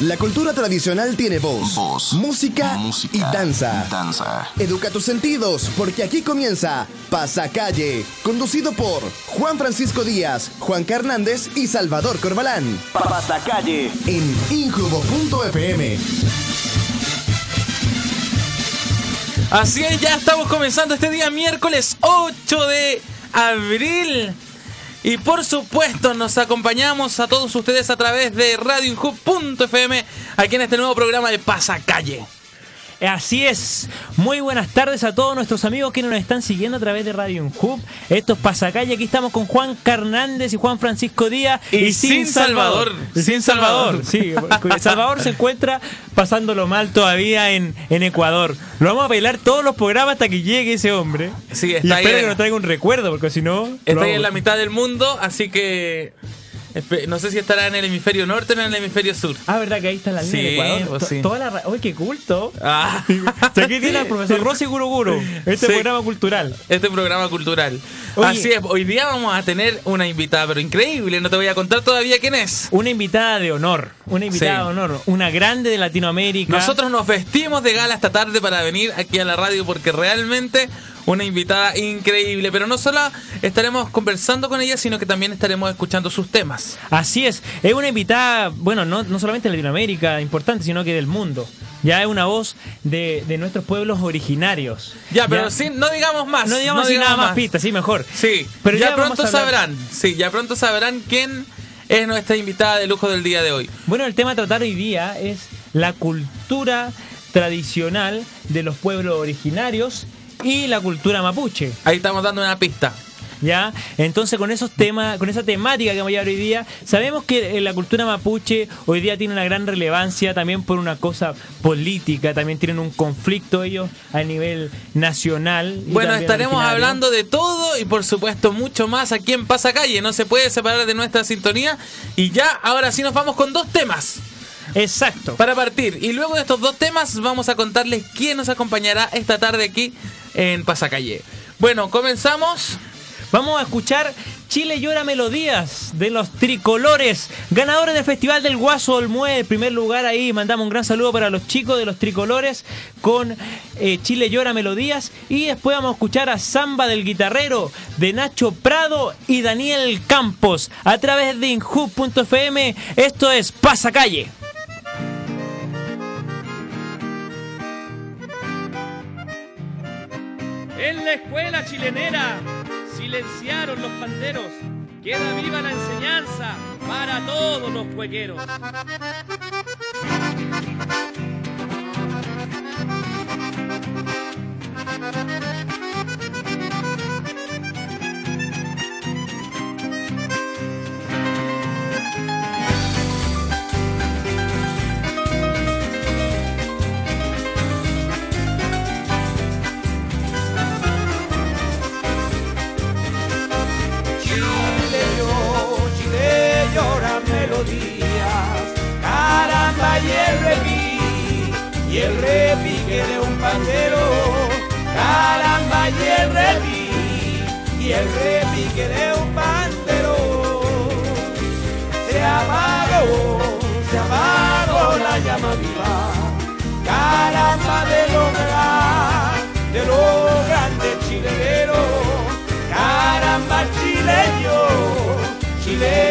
La cultura tradicional tiene voz, Voz, música, música y danza. y danza. Educa tus sentidos, porque aquí comienza Pasacalle, conducido por Juan Francisco Díaz, Juan Hernández y Salvador Corbalán. Pasacalle en injubo.fm. Así es, ya estamos comenzando este día miércoles 8 de abril. Y por supuesto nos acompañamos a todos ustedes a través de radioinhub.fm aquí en este nuevo programa de Pasacalle. Así es. Muy buenas tardes a todos nuestros amigos que nos están siguiendo a través de Radio Hub. Esto es Pasacalle. Aquí estamos con Juan Carnández y Juan Francisco Díaz. Y sin Salvador. Sin Salvador. Sí, porque Salvador se encuentra pasándolo mal todavía en, en Ecuador. Lo vamos a bailar todos los programas hasta que llegue ese hombre. Sí, y está ahí espero que nos traiga un recuerdo, porque si no. Está ahí en la mitad del mundo, así que no sé si estará en el hemisferio norte o en el hemisferio sur. Ah, ¿verdad que ahí está la línea Sí, de Ecuador? pues sí. Toda la ¡Uy, qué culto! Ah. Aquí tiene al profesor Rosy Guruguru, este Sí. programa cultural. este programa cultural. Oye. Así es, hoy día vamos a tener una invitada, pero increíble, no te voy a contar todavía quién es. Una invitada de honor, una invitada de honor, una grande de Latinoamérica. Nosotros nos vestimos de gala esta tarde para venir aquí a la radio porque realmente una invitada increíble, pero no solo estaremos conversando con ella, sino que también estaremos escuchando sus temas. Así es, es una invitada, bueno, no, no solamente de Latinoamérica importante, sino que del mundo. Ya es una voz de, de nuestros pueblos originarios. Ya, pero sin- no digamos más. No digamos nada más pistas, sí, mejor. Sí, Pero ya, ya pronto sabrán. Sí, ya pronto sabrán quién es nuestra invitada de lujo del día de hoy. Bueno, el tema a tratar hoy día es la cultura tradicional de los pueblos originarios y la cultura mapuche. Ahí estamos dando una pista. ¿Ya? Entonces con esos temas, con esa temática que vamos a hoy día, sabemos que eh, la cultura mapuche hoy día tiene una gran relevancia también por una cosa política, también tienen un conflicto ellos a nivel nacional. Bueno, estaremos originario. hablando de todo y por supuesto mucho más aquí en Pasacalle. No se puede separar de nuestra sintonía. Y ya, ahora sí nos vamos con dos temas Exacto. para partir. Y luego de estos dos temas vamos a contarles quién nos acompañará esta tarde aquí en Pasacalle. Bueno, comenzamos. Vamos a escuchar Chile llora melodías de los tricolores, ganadores del Festival del Guaso Olmué, en primer lugar ahí, mandamos un gran saludo para los chicos de los tricolores con eh, Chile llora melodías y después vamos a escuchar a Samba del Guitarrero de Nacho Prado y Daniel Campos a través de inhub.fm, esto es Pasacalle. En la escuela chilenera silenciaron los panderos. Queda viva la enseñanza para todos los juegueros. Caramba y el repi, y el repique de un pandero, caramba y el repi, y el repique de un pandero. Se apagó, se apagó la llama viva, caramba de lo de lo grande chileno, caramba chileño, Chile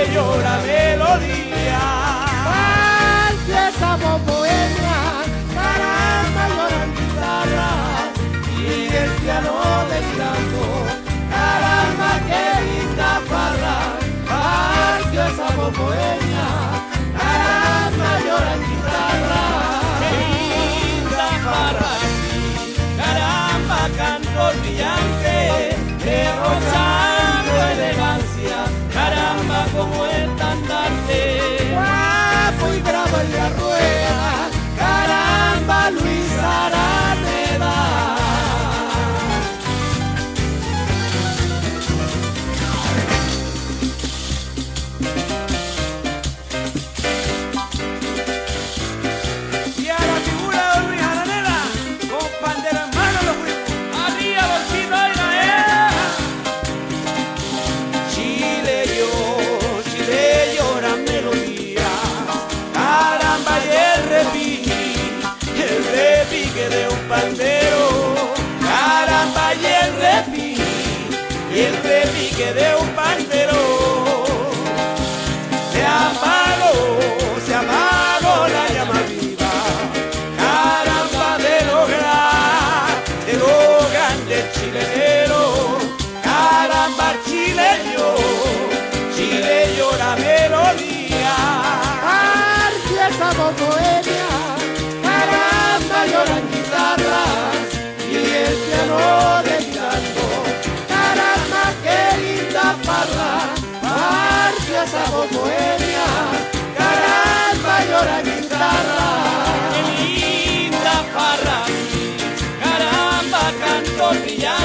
canto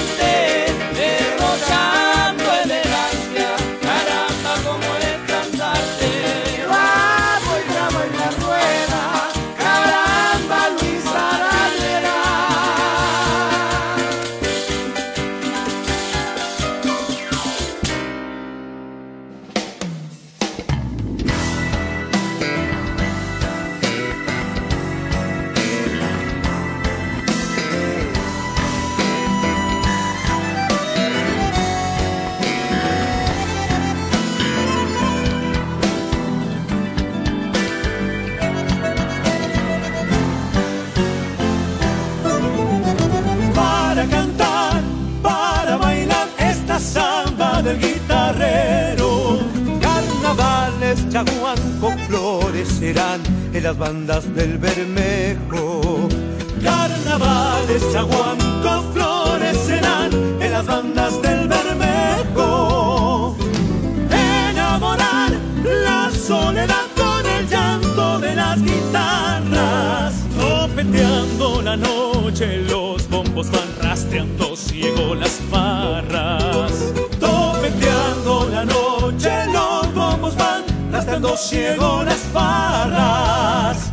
ciego las barras.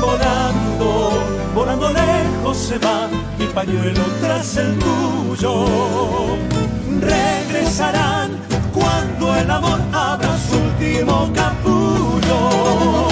Volando, volando lejos se va mi pañuelo tras el tuyo. Regresarán cuando el amor abra su último capullo.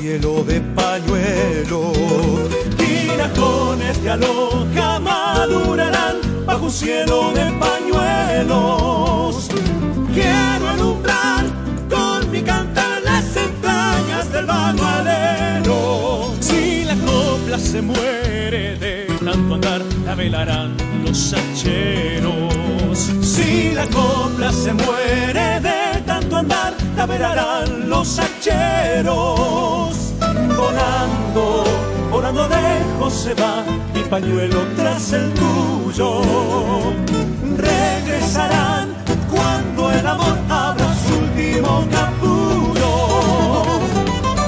Cielo de pañuelos. Vinajones de aloja madurarán bajo un cielo de pañuelos. Quiero alumbrar con mi cantar las entrañas del bagualero. Si la copla se muere de tanto andar, la velarán los hacheros. Si la copla se muere de tanto andar, la velarán los hacheros. Volando, volando lejos se va mi pañuelo tras el tuyo. Regresarán cuando el amor abra su último capullo.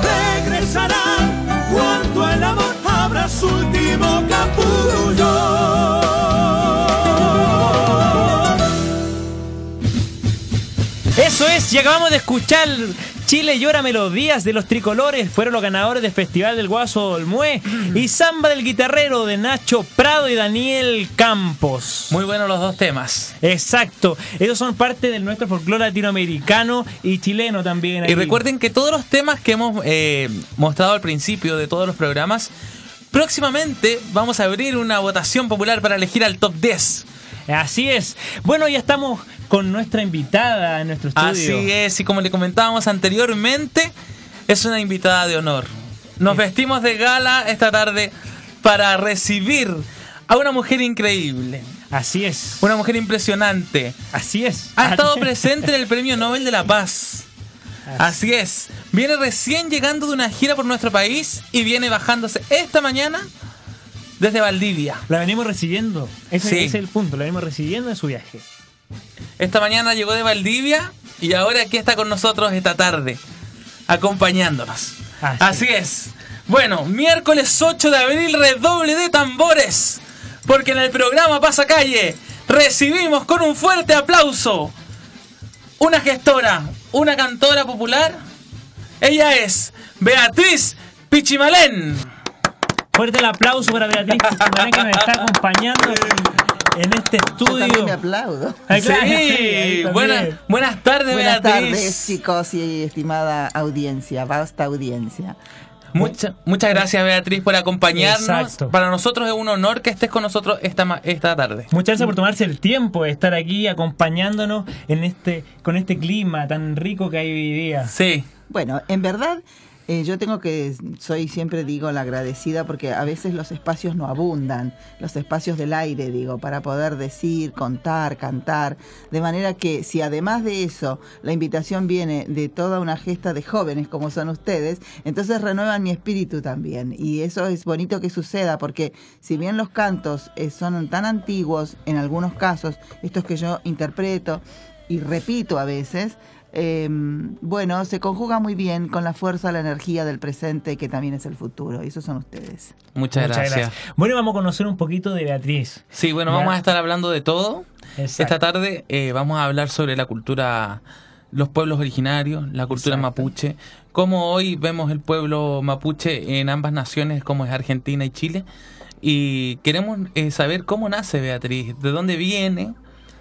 Regresarán cuando el amor abra su último capullo. Eso es, y acabamos de escuchar Chile llora melodías de los tricolores, fueron los ganadores del Festival del Guaso Olmué y Samba del Guitarrero de Nacho Prado y Daniel Campos. Muy buenos los dos temas. Exacto, ellos son parte de nuestro folclore latinoamericano y chileno también. Y recuerden que todos los temas que hemos eh, mostrado al principio de todos los programas, próximamente vamos a abrir una votación popular para elegir al top 10. Así es. Bueno, ya estamos con nuestra invitada en nuestro estudio. Así es, y como le comentábamos anteriormente, es una invitada de honor. Nos vestimos de gala esta tarde para recibir a una mujer increíble, Así es. una mujer impresionante. Así es. Ha estado presente en el Premio Nobel de la Paz. Así es. Viene recién llegando de una gira por nuestro país y viene bajándose esta mañana desde Valdivia. La venimos recibiendo. Ese, Sí. ese es el punto. La venimos recibiendo en su viaje. Esta mañana llegó de Valdivia y ahora aquí está con nosotros esta tarde, acompañándonos. Así. Así es. Bueno, miércoles 8 de abril, redoble de tambores, porque en el programa Pasacalle recibimos con un fuerte aplauso una gestora, una cantora popular. Ella es Beatriz Pichimalén. Fuerte el aplauso para Beatriz Pichimalén, que nos está acompañando en este Yo estudio. me aplaudo. Claro, sí, buenas, buenas tardes, Buenas Beatriz. tardes, chicos y estimada audiencia, vasta audiencia. Mucha- muchas gracias Beatriz por acompañarnos. Exacto. Para nosotros es un honor que estés con nosotros esta, ma- esta tarde. Muchas gracias por tomarse el tiempo de estar aquí acompañándonos en este con este clima tan rico que hay hoy día. Sí, Bueno, en verdad eh, yo tengo que, soy siempre digo la agradecida porque a veces los espacios no abundan, los espacios del aire digo, para poder decir, contar, cantar, de manera que si además de eso la invitación viene de toda una gesta de jóvenes como son ustedes, entonces renuevan mi espíritu también. Y eso es bonito que suceda porque si bien los cantos eh, son tan antiguos en algunos casos, estos que yo interpreto y repito a veces, eh, bueno, se conjuga muy bien con la fuerza, la energía del presente, que también es el futuro. Y esos son ustedes. muchas, gracias. Bueno, vamos a conocer un poquito de Beatriz. Sí, bueno, Ya. vamos a estar hablando de todo. Exacto. Esta tarde eh, vamos a hablar sobre la cultura, los pueblos originarios, la cultura Exacto. mapuche, cómo hoy vemos el pueblo mapuche en ambas naciones, como es Argentina y Chile. Y queremos eh, saber cómo nace Beatriz, de dónde viene.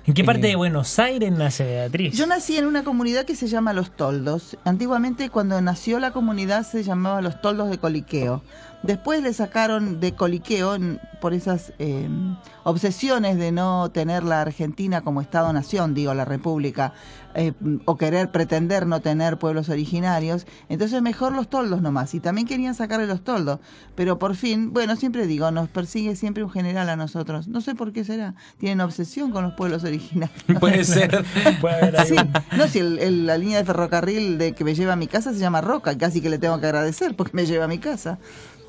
¿En qué parte Eh, de Buenos Aires nace Beatriz? Yo nací en una comunidad que se llama Los Toldos. Antiguamente, cuando nació la comunidad, se llamaba Los Toldos de Coliqueo. Después le sacaron de Coliqueo por esas eh, obsesiones de no tener la Argentina como Estado-nación, digo, la República, eh, o querer pretender no tener pueblos originarios. Entonces, mejor los toldos nomás. Y también querían sacarle los toldos. Pero por fin, bueno, siempre digo, nos persigue siempre un general a nosotros. No sé por qué será. Tienen obsesión con los pueblos originarios. Puede ser. Puede haber ahí Sí, no, si el- el- la línea de ferrocarril de que me lleva a mi casa se llama Roca, casi que le tengo que agradecer porque me lleva a mi casa.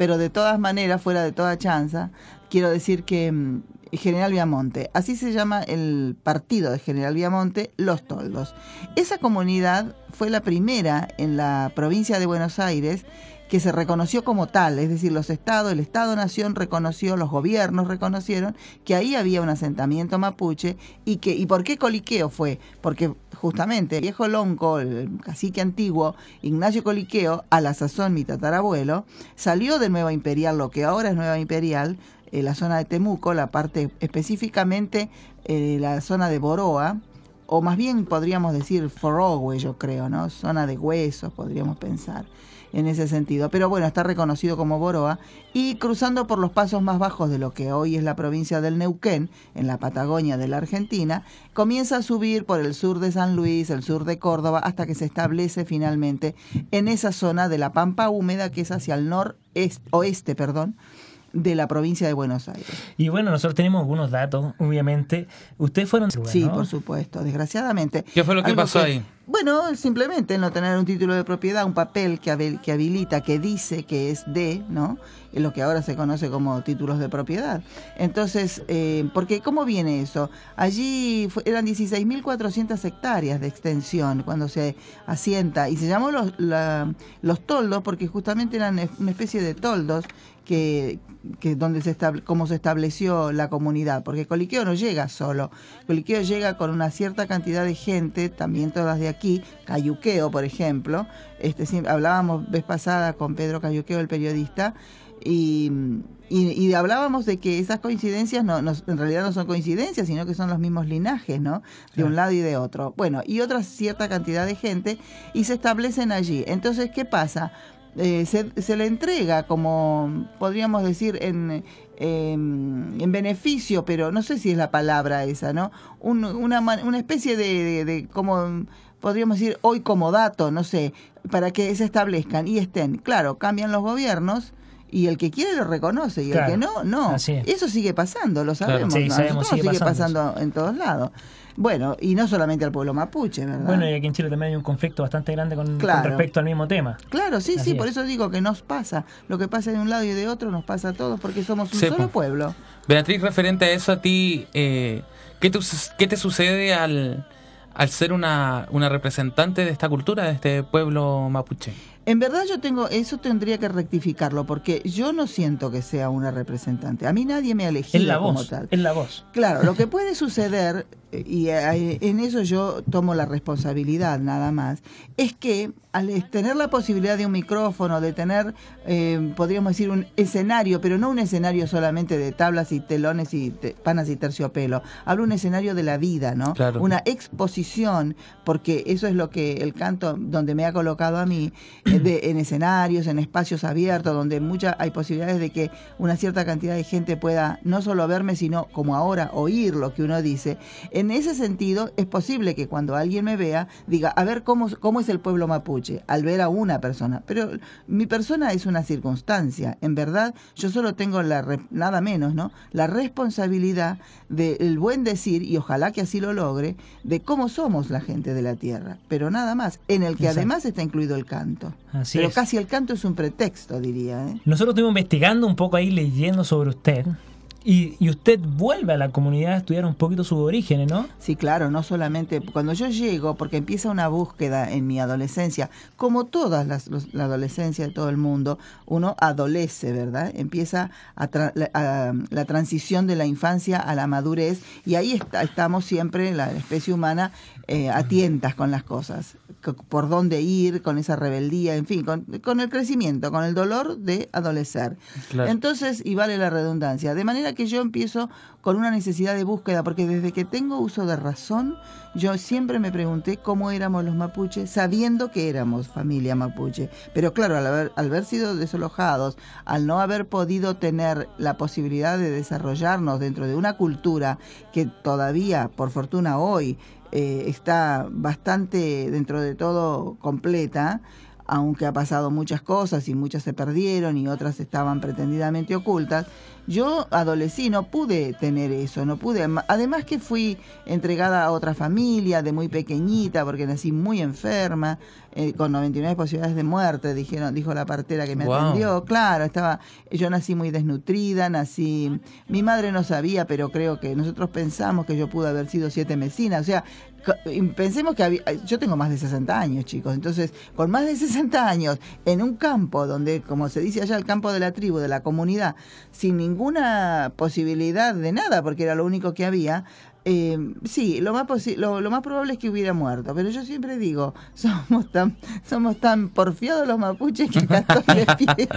Pero de todas maneras, fuera de toda chanza, quiero decir que mm, General Viamonte, así se llama el partido de General Viamonte, Los Toldos. Esa comunidad fue la primera en la provincia de Buenos Aires que se reconoció como tal, es decir, los estados, el Estado-Nación reconoció, los gobiernos reconocieron que ahí había un asentamiento mapuche y que y por qué Coliqueo fue, porque justamente el viejo lonco, el cacique antiguo, Ignacio Coliqueo, a la sazón mi tatarabuelo, salió de Nueva Imperial, lo que ahora es Nueva Imperial, eh, la zona de Temuco, la parte específicamente eh, la zona de Boroa, o más bien podríamos decir Forogüe, yo creo, ¿no? Zona de huesos, podríamos pensar en ese sentido. Pero bueno, está reconocido como Boroa y cruzando por los pasos más bajos de lo que hoy es la provincia del Neuquén, en la Patagonia de la Argentina, comienza a subir por el sur de San Luis, el sur de Córdoba, hasta que se establece finalmente en esa zona de la Pampa Húmeda que es hacia el noreste, oeste, perdón, de la provincia de Buenos Aires. Y bueno, nosotros tenemos algunos datos, obviamente. Ustedes fueron... Sí, ¿no? por supuesto, desgraciadamente. ¿Qué fue lo que Algo pasó ahí? Bueno, simplemente no tener un título de propiedad, un papel que, habil- que habilita, que dice que es de, ¿no? Es lo que ahora se conoce como títulos de propiedad. Entonces, eh, porque ¿cómo viene eso? Allí fue- eran 16.400 hectáreas de extensión cuando se asienta y se llamó los, la- los toldos porque justamente eran una especie de toldos que, que donde se estable, como se estableció la comunidad, porque Coliqueo no llega solo, Coliqueo llega con una cierta cantidad de gente, también todas de aquí, Cayuqueo, por ejemplo, este hablábamos vez pasada con Pedro Cayuqueo, el periodista, y, y- y hablábamos de que esas coincidencias no, no- en realidad no son coincidencias, sino que son los mismos linajes, ¿no? De un lado y de otro. Bueno, y otra cierta cantidad de gente y se establecen allí. Entonces, ¿qué pasa? Eh, se, se le entrega como, podríamos decir, en, em, en beneficio, pero no sé si es la palabra esa, ¿no? Un- una, una especie de, de- de como, podríamos decir, hoy como dato, no sé, para que se establezcan y estén. Claro, cambian los gobiernos y el que quiere lo reconoce y Claro. el que no, no. Es. Eso sigue pasando, lo Claro. sabemos. Sí, ¿no? Sabemos, sigue sigue pasando pasando en todos lados. Bueno, y no solamente al pueblo mapuche, ¿verdad? Bueno, y aquí en Chile también hay un conflicto bastante grande con, con Claro. respecto al mismo tema. Claro, sí, Así sí, por es. eso digo que nos pasa. Lo que pasa de un lado y de otro nos pasa a todos porque somos un Sí, solo po. pueblo. Beatriz, referente a eso, a ti, eh, ¿qué, te, qué te sucede al, al ser una, una representante de esta cultura, de este pueblo mapuche? En verdad yo tengo, eso tendría que rectificarlo porque yo no siento que sea una representante. A mí nadie me ha elegido la como voz. tal. Es la voz. Claro, lo que puede suceder, eh, y eh, en eso yo tomo la responsabilidad nada más, es que al tener la posibilidad de un micrófono, de tener, eh, podríamos decir, un escenario, pero no un escenario solamente de tablas y telones y te- panas y terciopelo, hablo un escenario de la vida, ¿no? Claro. Una exposición, porque eso es lo que el canto, donde me ha colocado a mí, eh, de, en escenarios, en espacios abiertos, donde mucha, hay posibilidades de que una cierta cantidad de gente pueda no solo verme, sino como ahora oír lo que uno dice. En ese sentido, es posible que cuando alguien me vea, diga, a ver cómo, cómo es el pueblo mapuche, al ver a una persona. Pero mi persona es una circunstancia. En verdad, yo solo tengo la re- nada menos, ¿no? La responsabilidad del buen decir, y ojalá que así lo logre, de cómo somos la gente de la tierra. Pero nada más, en el que Exacto. además está incluido el canto. Así Pero es. casi el canto es un pretexto, diría. ¿eh? Nosotros estuvimos investigando un poco ahí, leyendo sobre usted. Y, y usted vuelve a la comunidad a estudiar un poquito sus orígenes, ¿no? Sí, claro, no solamente cuando yo llego, porque empieza una búsqueda en mi adolescencia, como todas las los- la adolescencia de todo el mundo, uno adolece, ¿verdad? Empieza a tra- la, transición de la infancia a la madurez y ahí está- estamos siempre, la especie humana, eh, a tientas con las cosas, co- por dónde ir, con esa rebeldía, en fin, con, con el crecimiento, con el dolor de adolecer. Claro. Entonces, y vale la redundancia, de manera que yo empiezo con una necesidad de búsqueda, porque desde que tengo uso de razón, yo siempre me pregunté cómo éramos los mapuches, sabiendo que éramos familia mapuche. Pero claro, al haber, al haber sido desalojados, al no haber podido tener la posibilidad de desarrollarnos dentro de una cultura que todavía, por fortuna hoy, eh, está bastante dentro de todo completa, aunque ha pasado muchas cosas y muchas se perdieron y otras estaban pretendidamente ocultas, yo adolecí, no pude tener eso, no pude. Además que fui entregada a otra familia de muy pequeñita porque nací muy enferma, eh, con 99 posibilidades de muerte, dijeron, dijo la partera que me Wow. atendió. Claro, estaba, yo nací muy desnutrida, nací, mi madre no sabía, pero creo que nosotros pensamos que yo pude haber sido siete mesinas, o sea, pensemos que había, yo tengo más de 60 años, chicos, entonces, con más de 60 años, en un campo donde, como se dice allá, el campo de la tribu, de la comunidad, sin ninguna posibilidad de nada, porque era lo único que había, eh, sí, lo más, lo, lo más probable es que hubiera muerto, pero yo siempre digo, somos tan, somos tan porfiados los mapuches que acá estoy de pie.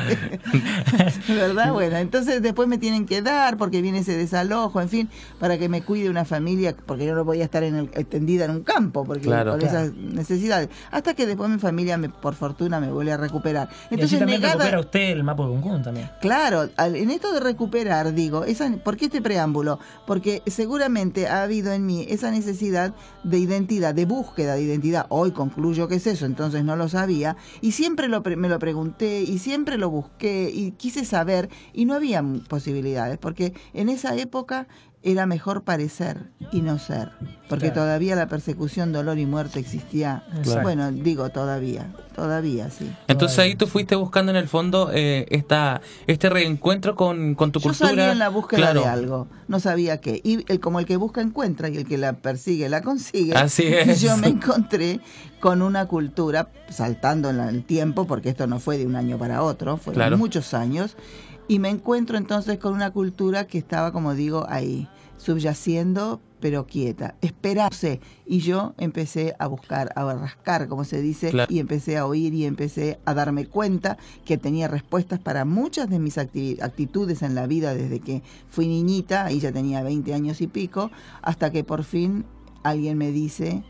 ¿Verdad? Bueno, entonces después me tienen que dar porque viene ese desalojo, en fin, para que me cuide una familia, porque yo no voy a estar en el- extendida en un campo, porque Claro. Claro. esas necesidades. Hasta que después mi familia, me, por fortuna, me vuelve a recuperar. y Entonces, también negada, recupera usted el mapa de Buncún también. Claro, en esto de recuperar, digo, esa, ¿por qué este preámbulo? Porque seguramente ha habido en mí esa necesidad de identidad, de búsqueda de identidad. Hoy concluyo que es eso, entonces no lo sabía. Y siempre lo pre- me lo pregunté y siempre lo busqué y quise saber y no había posibilidades, porque en esa época era mejor parecer y no ser, porque Claro. todavía la persecución, dolor y muerte existía. Bueno, digo todavía, todavía sí. Entonces Todavía. ahí tú fuiste buscando en el fondo eh, esta, este reencuentro con, con tu Yo cultura. salí en la búsqueda Claro. de algo, no sabía qué. Y el, como el que busca encuentra y el que la persigue la consigue. Así es. Yo me encontré con una cultura, saltando en la- el tiempo, porque esto no fue de un año para otro, fueron Claro. muchos años. Y me encuentro entonces con una cultura que estaba, como digo, ahí, subyaciendo, pero quieta, esperándose. Y yo empecé a buscar, a rascar, como se dice, Claro. y empecé a oír y empecé a darme cuenta que tenía respuestas para muchas de mis acti- actitudes en la vida desde que fui niñita, ahí ya tenía 20 años y pico, hasta que por fin alguien me dice,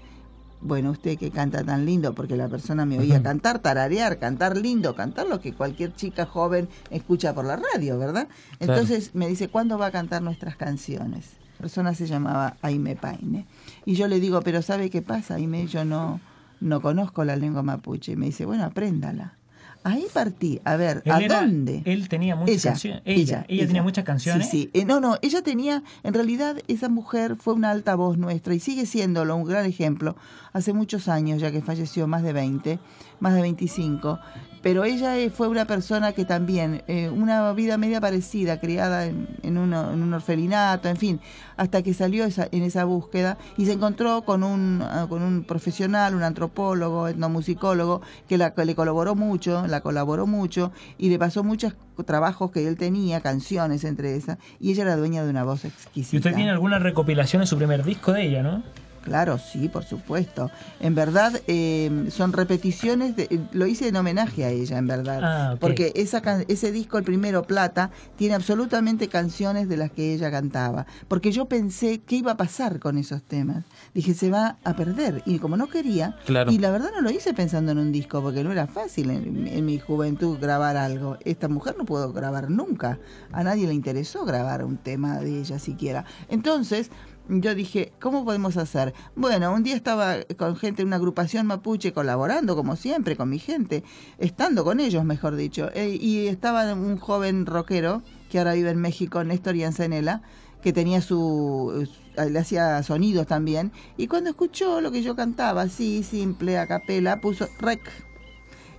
bueno, usted que canta tan lindo, porque la persona me oía cantar, tararear, cantar lindo, cantar lo que cualquier chica joven escucha por la radio, ¿verdad? Claro. Entonces me dice, ¿cuándo va a cantar nuestras canciones? La persona se llamaba Aime Paine. Y yo le digo, pero ¿sabe qué pasa, Aime? Yo no, no conozco la lengua mapuche. Y me dice, bueno, apréndala. Ahí partí. A ver, Él ¿a era- dónde? Él tenía muchas Ella, canciones. Ella, ella, tenía muchas canciones. Sí, sí. Eh, no, no, ella tenía, en realidad esa mujer fue una alta voz nuestra y sigue siéndolo, un gran ejemplo. Hace muchos años ya que falleció, más de 20, más de 25. Pero ella eh, fue una persona que también, eh, una vida media parecida, criada en, en, uno- en un orfelinato, en fin, hasta que salió esa- en esa búsqueda y se encontró con un, ah, con un profesional, un antropólogo, etnomusicólogo, que, la, que le colaboró mucho, la colaboró mucho y le pasó muchos trabajos que él tenía, canciones entre esas, y ella era dueña de una voz exquisita. Y usted tiene alguna recopilación en su primer disco de ella, ¿no? Claro, sí, por supuesto. En verdad, eh, son repeticiones, de, eh, lo hice en homenaje a ella, en verdad. Ah. Porque esa, can- ese disco, el primero, Plata, tiene absolutamente canciones de las que ella cantaba. Porque yo pensé qué iba a pasar con esos temas. Dije, se va a perder. Y como no quería, Claro. y la verdad no lo hice pensando en un disco, porque no era fácil en, en mi juventud grabar algo. Esta mujer no pudo grabar nunca. A nadie le interesó grabar un tema de ella siquiera. Entonces, yo dije, ¿cómo podemos hacer? Bueno, un día estaba con gente en una agrupación mapuche colaborando, como siempre, con mi gente, estando con ellos, mejor dicho. Eh, y estaba un joven rockero que ahora vive en México, Néstor Yancenela, que tenía su. eh, le hacía sonidos también. Y cuando escuchó lo que yo cantaba, así, simple, a capela, puso rec.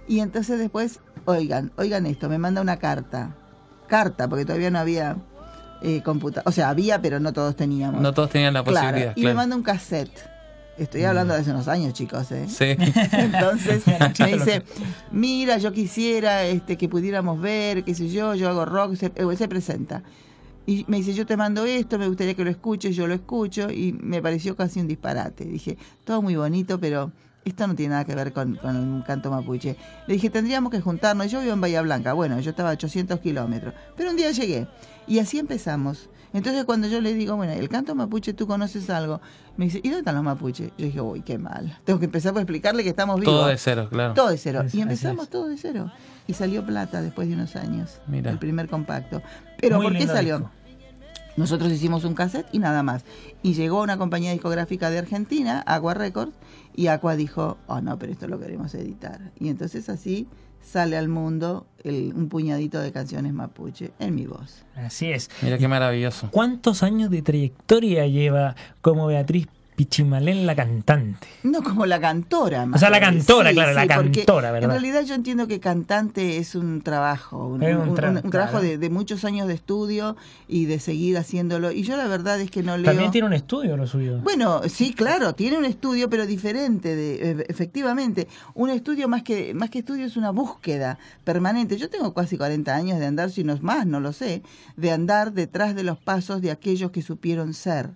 Y entonces después, oigan, oigan esto, me manda una carta. Carta, porque todavía no había eh, computadora. O sea, había, pero no todos teníamos. No todos tenían la Claro, posibilidad. y me manda un cassette. Estoy hablando de hace unos años, chicos, ¿eh? Sí. Entonces me dice, mira, yo quisiera este, que pudiéramos ver, qué sé yo, yo hago rock, se, eh, se presenta. Y me dice, yo te mando esto, me gustaría que lo escuches, yo lo escucho, y me pareció casi un disparate. Dije, todo muy bonito, pero esto no tiene nada que ver con, con el canto mapuche. Le dije, tendríamos que juntarnos, yo vivo en Bahía Blanca, bueno, yo estaba a 800 kilómetros, pero un día llegué, y así empezamos. Entonces cuando yo le digo, bueno, el canto mapuche, ¿tú conoces algo? Me dice, ¿y dónde están los mapuches? Yo dije, uy, qué mal. Tengo que empezar por explicarle que estamos vivos. Todo de cero, claro. Todo de cero. Es- y empezamos todo de cero. Y salió plata después de unos años. Mira. El primer compacto. Pero Muy ¿por qué salió? disco. Nosotros hicimos un cassette y nada más. Y llegó una compañía discográfica de Argentina, Aqua Records, y Aqua dijo, oh no, pero esto lo queremos editar. Y entonces así sale al mundo el- un puñadito de canciones mapuche en mi voz. Así es. Mira qué maravilloso. ¿Cuántos años de trayectoria lleva como Beatriz Pichimalén la cantante? No como la cantora. más O sea, la cantora, claro, la cantora, ¿verdad? En realidad yo entiendo que cantante es un trabajo, un, Es un un- tra- un- un trabajo claro. de, de muchos años de estudio y de seguir haciéndolo. Y yo la verdad es que no leo... También tiene un estudio lo suyo. Bueno, sí, claro, tiene un estudio, pero diferente, de, e- efectivamente. Un estudio más que, más que estudio es una búsqueda permanente. Yo tengo casi 40 años de andar, si no es más, no lo sé, de andar detrás de los pasos de aquellos que supieron ser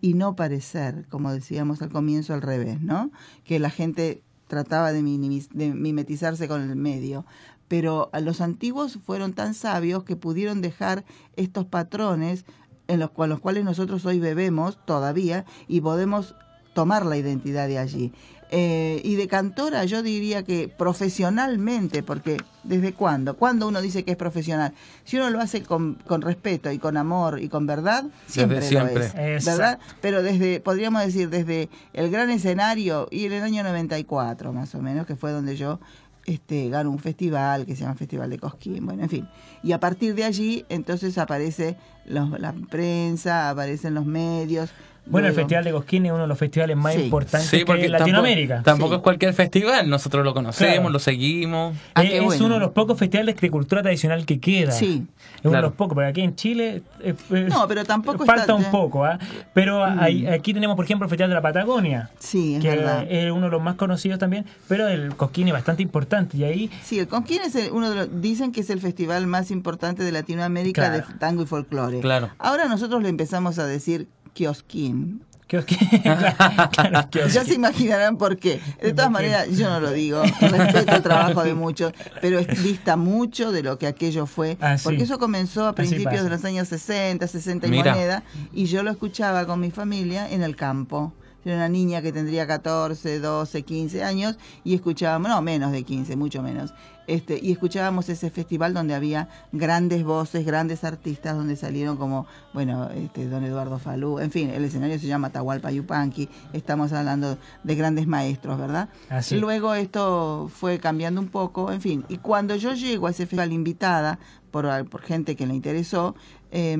y no parecer, como decíamos al comienzo al revés, ¿no? Que la gente trataba de, de mimetizarse con el medio. Pero los antiguos fueron tan sabios que pudieron dejar estos patrones en los, cual- los cuales nosotros hoy bebemos todavía y podemos tomar la identidad de allí. Eh, y de cantora yo diría que profesionalmente, porque ¿desde cuándo? ¿Cuándo uno dice que es profesional? Si uno lo hace con, con respeto y con amor y con verdad, siempre, siempre. lo es. ¿Verdad? Pero desde, podríamos decir, desde el gran escenario y en el año 94 más o menos, que fue donde yo este, gano un festival que se llama Festival de Cosquín, bueno, en fin. Y a partir de allí, entonces aparece los- la prensa, aparecen los medios. Bueno, el Festival de Cosquín es uno de los festivales más Sí. importantes Sí, porque en Latinoamérica. Tampoco, tampoco Sí. es cualquier festival. Nosotros lo conocemos, Claro. lo seguimos. Ah, Eh, qué es bueno. uno de los pocos festivales de cultura tradicional que queda. Sí. Es uno de los pocos, porque aquí en Chile eh, eh, No, pero tampoco falta está- Mm. un poco, ¿ah? Pero hay- aquí tenemos, por ejemplo, el Festival de la Patagonia, Sí, es que verdad. es uno de los más conocidos también, pero el Cosquín es bastante importante y ahí Sí, el Conquín es el- uno de los, dicen que es el festival más importante de Latinoamérica Claro. de tango y folclore. Claro. Ahora nosotros le empezamos a decir kiosquín. Cosquín, claro, claro, Ya se imaginarán por qué. De todas maneras, yo no lo digo. Respeto el trabajo de muchos, pero dista mucho de lo que aquello fue. Ah, sí. Porque eso comenzó a principios de los años 60, 60 y Mira. moneda, y yo lo escuchaba con mi familia en el campo. Yo era una niña que tendría 14, 12, 15 años y escuchábamos, no, menos de 15, mucho menos. Este, y escuchábamos ese festival donde había grandes voces, grandes artistas, donde salieron como, bueno, este, don Eduardo Falú, en fin, el escenario se llama Tahualpa Yupanqui, estamos hablando de grandes maestros, ¿verdad? Así. Luego esto fue cambiando un poco, en fin, y cuando yo llego a ese festival invitada por, por gente que le interesó, eh,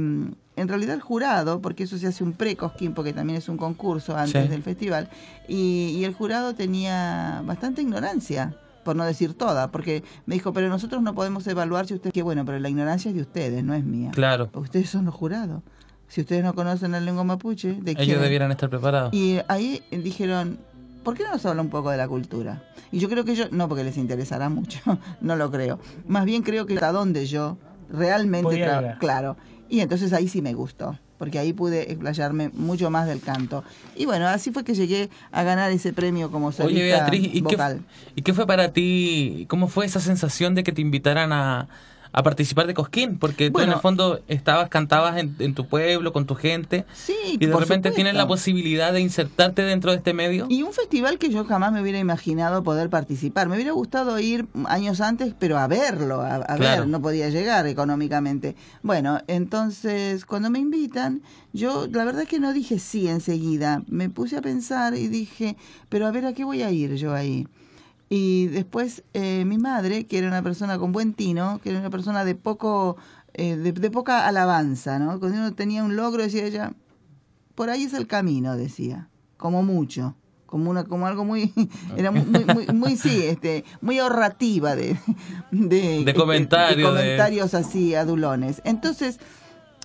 en realidad el jurado, porque eso se hace un pre-Cosquín, porque también es un concurso antes Sí. del festival, y, y el jurado tenía bastante ignorancia, por no decir toda, porque me dijo, pero nosotros no podemos evaluar si ustedes, que bueno, pero la ignorancia es de ustedes, no es mía. Claro. Ustedes son los jurados. Si ustedes no conocen la lengua mapuche, ¿de Ellos quién? debieran estar preparados. Y ahí dijeron, ¿por qué no nos habla un poco de la cultura? Y yo creo que ellos, no porque les interesará mucho, no lo creo. Más bien creo que hasta donde yo realmente, claro. Y entonces ahí sí me gustó, porque ahí pude explayarme mucho más del canto. Y bueno, así fue que llegué a ganar ese premio como solista Oye, Beatriz, ¿y qué, vocal. ¿y qué fue para ti? ¿Cómo fue esa sensación de que te invitaran a, a participar de Cosquín? Porque tú en el fondo estabas, cantabas en, en tu pueblo, con tu gente, Sí, y de repente supuesto. tienes la posibilidad de insertarte dentro de este medio. Y un festival que yo jamás me hubiera imaginado poder participar. Me hubiera gustado ir años antes, pero a verlo, a, a Claro. ver, no podía llegar económicamente. Bueno, entonces cuando me invitan, yo la verdad es que no dije sí enseguida. Me puse a pensar y dije, pero a ver, ¿a qué voy a ir yo ahí? Y después eh, mi madre, que era una persona con buen tino, que era una persona de poco, eh, de, de poca alabanza, ¿no? Cuando uno tenía un logro, decía ella, por ahí es el camino, decía, como mucho, como una, como algo muy, era muy, muy, muy, muy, sí, este, muy ahorrativa de, de, de- comentarios así adulones. Entonces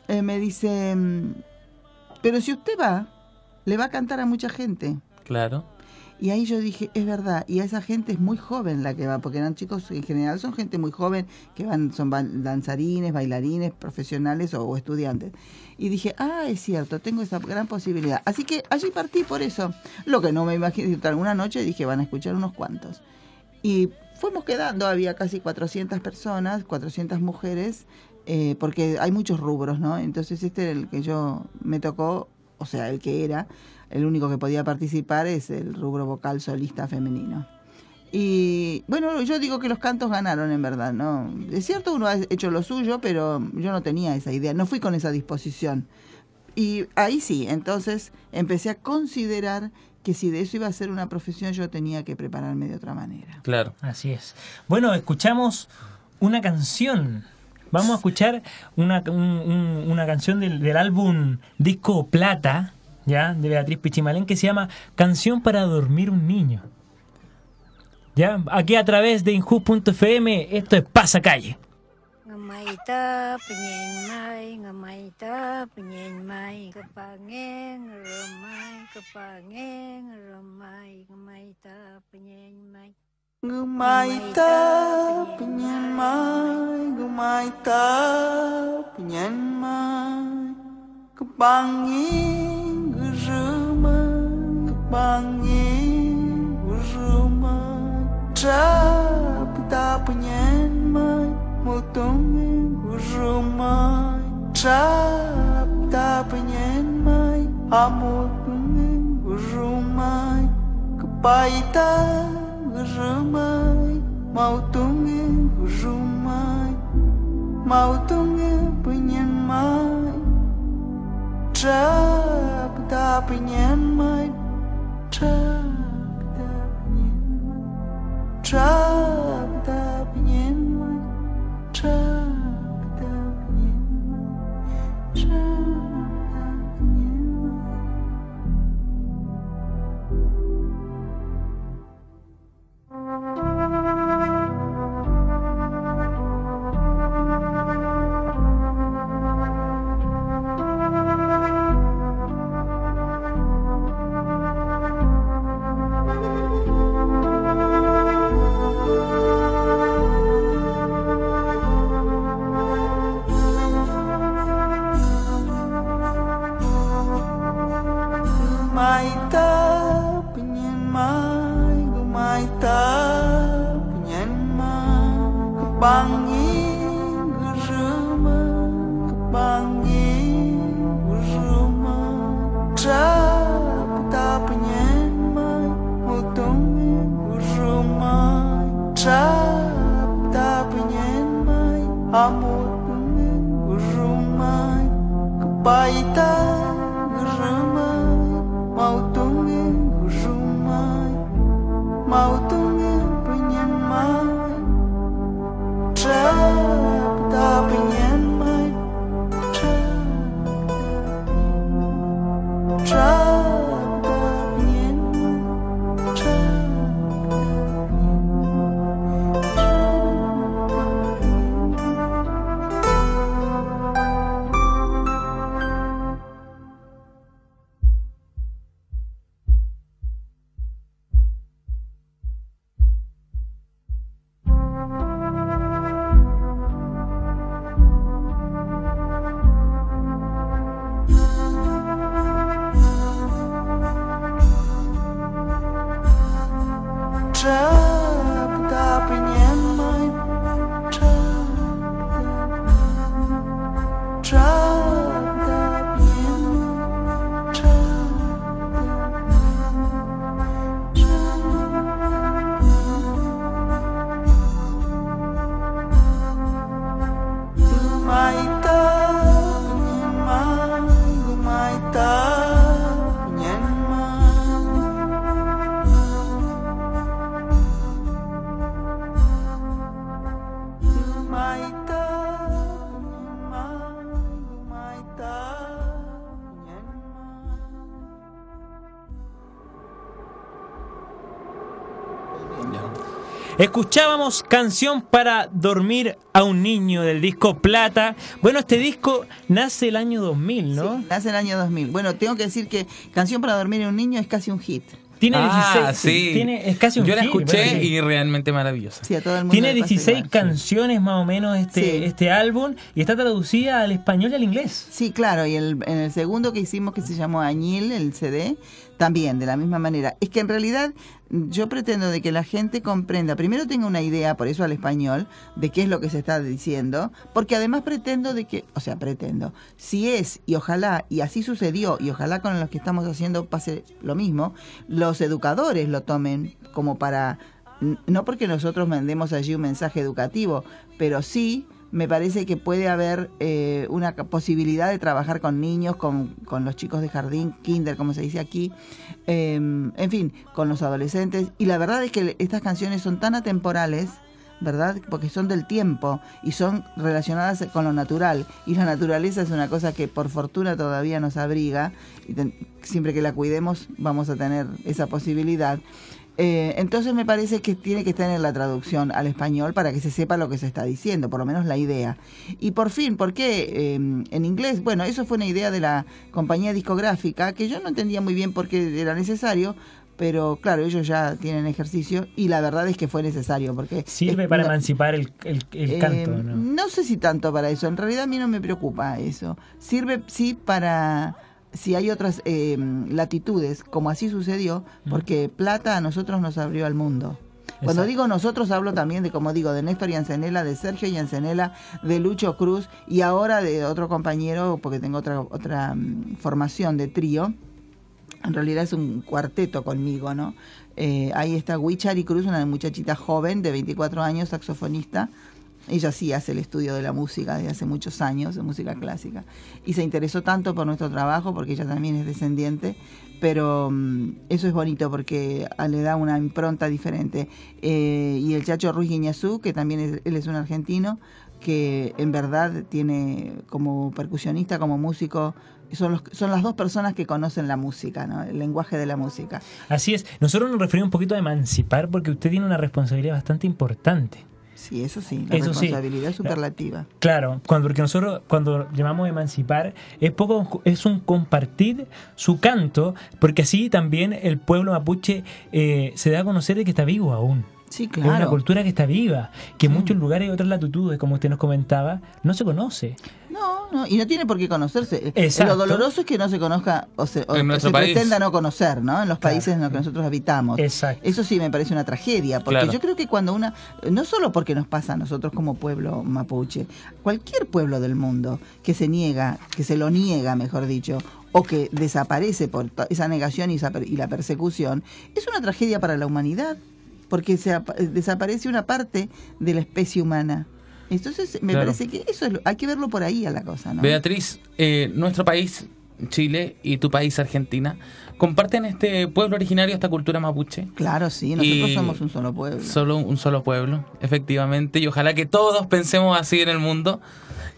eh, me dice, mm, pero si usted va, le va a cantar a mucha gente. Claro. Y ahí yo dije, es verdad, y a esa gente es muy joven la que va, porque eran chicos, en general son gente muy joven, que van, son danzarines, bailarines, profesionales o, o estudiantes. Y dije, ah, es cierto, tengo esa gran posibilidad. Así que allí partí por eso. Lo que no me imaginé, alguna noche dije, van a escuchar unos cuantos. Y fuimos quedando, había casi 400 personas, 400 mujeres, eh, porque hay muchos rubros, ¿no? Entonces este era el que yo me tocó, o sea, el que era, el único que podía participar es el rubro vocal solista femenino. Y bueno, yo digo que los cantos ganaron en verdad, ¿no? Es cierto, uno ha hecho lo suyo, pero yo no tenía esa idea, no fui con esa disposición. Y ahí sí, entonces empecé a considerar que si de eso iba a ser una profesión, yo tenía que prepararme de otra manera. Claro. Así es. Bueno, escuchamos una canción. Vamos a escuchar una, un- un- una canción del, del álbum Disco Plata, ¿ya? De Beatriz Pichimalén, que se llama Canción para dormir un niño. ¿Ya? Aquí a través de Inju.fm, esto es Pasa Calle. Ngamaita penyen mai, ngamaita penyen mai, kepangeng remai, kepangeng remai, ngamaita penyen mai. Gumaita penyemai, gumaita penyemai, Kebangi geruma, kebangi geruma, trapta penyenmai, mutungi geruma, trapta penyenmai, amutungi gerumai, kepaita gerumai, mautungi gerumai, mautungi penyenmai. Szepta pniemaj, szepta pniemaj, szepta pniemaj, szepta pniemaj, szepta Escuchábamos canción para dormir a un niño del disco Plata. Bueno, este disco nace el año 2000, ¿no? Sí, nace el año 2000. Bueno, tengo que decir que Canción para dormir en un niño es casi un hit. Tiene Ah, 16, sí. tiene, es casi un Yo la hit, escuché bueno, sí. y realmente maravillosa. Sí, a todo el mundo Tiene le pasa 16 igual. canciones más o menos este, Sí. este álbum y está traducida al español y al inglés. Sí, claro, y el, en el segundo que hicimos, que se llamó Añil, el CD, también de la misma manera. Es que en realidad yo pretendo de que la gente comprenda, primero tenga una idea, por eso al español, de qué es lo que se está diciendo, porque además pretendo de que, o sea, pretendo, si es, y ojalá, y así sucedió, y ojalá con los que estamos haciendo pase lo mismo, los educadores lo tomen como para, no porque nosotros mandemos allí un mensaje educativo, pero sí me parece que puede haber eh, una posibilidad de trabajar con niños, con, con los chicos de jardín, kinder, como se dice aquí, eh, en fin, con los adolescentes. Y la verdad es que estas canciones son tan atemporales, ¿verdad? Porque son del tiempo y son relacionadas con lo natural. Y la naturaleza es una cosa que por fortuna todavía nos abriga. Y siempre que la cuidemos vamos a tener esa posibilidad. Eh, entonces me parece que tiene que estar en la traducción al español para que se sepa lo que se está diciendo, por lo menos la idea. Y por fin, ¿por qué eh, en inglés? Bueno, eso fue una idea de la compañía discográfica que yo no entendía muy bien por qué era necesario, pero claro, ellos ya tienen ejercicio y la verdad es que fue necesario porque... Sirve es- para no- emancipar el, el- el eh, canto, ¿no? no sé si tanto para eso. En realidad a mí no me preocupa eso. Sirve sí para si hay otras eh, latitudes, como así sucedió, porque Plata a nosotros nos abrió al mundo. Cuando Exacto. digo nosotros hablo también de, como digo, de Néstor Yancenela, de Sergio Yancenela, de Lucho Cruz y ahora de otro compañero, porque tengo otra, otra mm, formación de trío. En realidad es un cuarteto conmigo, ¿no? Eh, ahí está Wichari Cruz, una muchachita joven de 24 años, saxofonista. Ella sí hace el estudio de la música desde hace muchos años, de música clásica. Y se interesó tanto por nuestro trabajo, porque ella también es descendiente, pero mm, eso es bonito porque ah, le da una impronta diferente. Eh, y el Chacho Ruiz Guiñazú, que también es, él es un argentino, que en verdad tiene como percusionista, como músico, son, los, son las dos personas que conocen la música, ¿no? el lenguaje de la música. Así es. Nosotros nos referimos un poquito a emancipar porque usted tiene una responsabilidad bastante importante. Sí, eso sí, la Eso sí. responsabilidad es superlativa. Claro, cuando, porque nosotros cuando llamamos emancipar es poco es un compartir su canto, porque así también el pueblo mapuche eh, se da a conocer de que está vivo aún. Sí, Es una claro. cultura que está viva, que en muchos lugares y otras latitudes, como usted nos comentaba, no se conoce. No, no, y no tiene por qué conocerse. Exacto. Lo doloroso es que no se conozca o se, o En que nuestro se país. pretenda no conocer, ¿no? En los países en los que nosotros habitamos. Exacto. Eso sí me parece una tragedia, porque Claro. yo creo que cuando una, no solo porque nos pasa a nosotros como pueblo mapuche, cualquier pueblo del mundo que se niega, que se lo niega, mejor dicho, o que desaparece por esa negación y, esa per- y la persecución, es una tragedia para la humanidad, porque se ap- desaparece una parte de la especie humana. Entonces, me Claro. parece que eso es lo- hay que verlo por ahí a la cosa, ¿no? Beatriz, eh, nuestro país, Chile, y tu país, Argentina, comparten este pueblo originario, esta cultura mapuche. Claro, sí, nosotros somos un solo pueblo. Solo un solo pueblo, efectivamente, y ojalá que todos pensemos así en el mundo,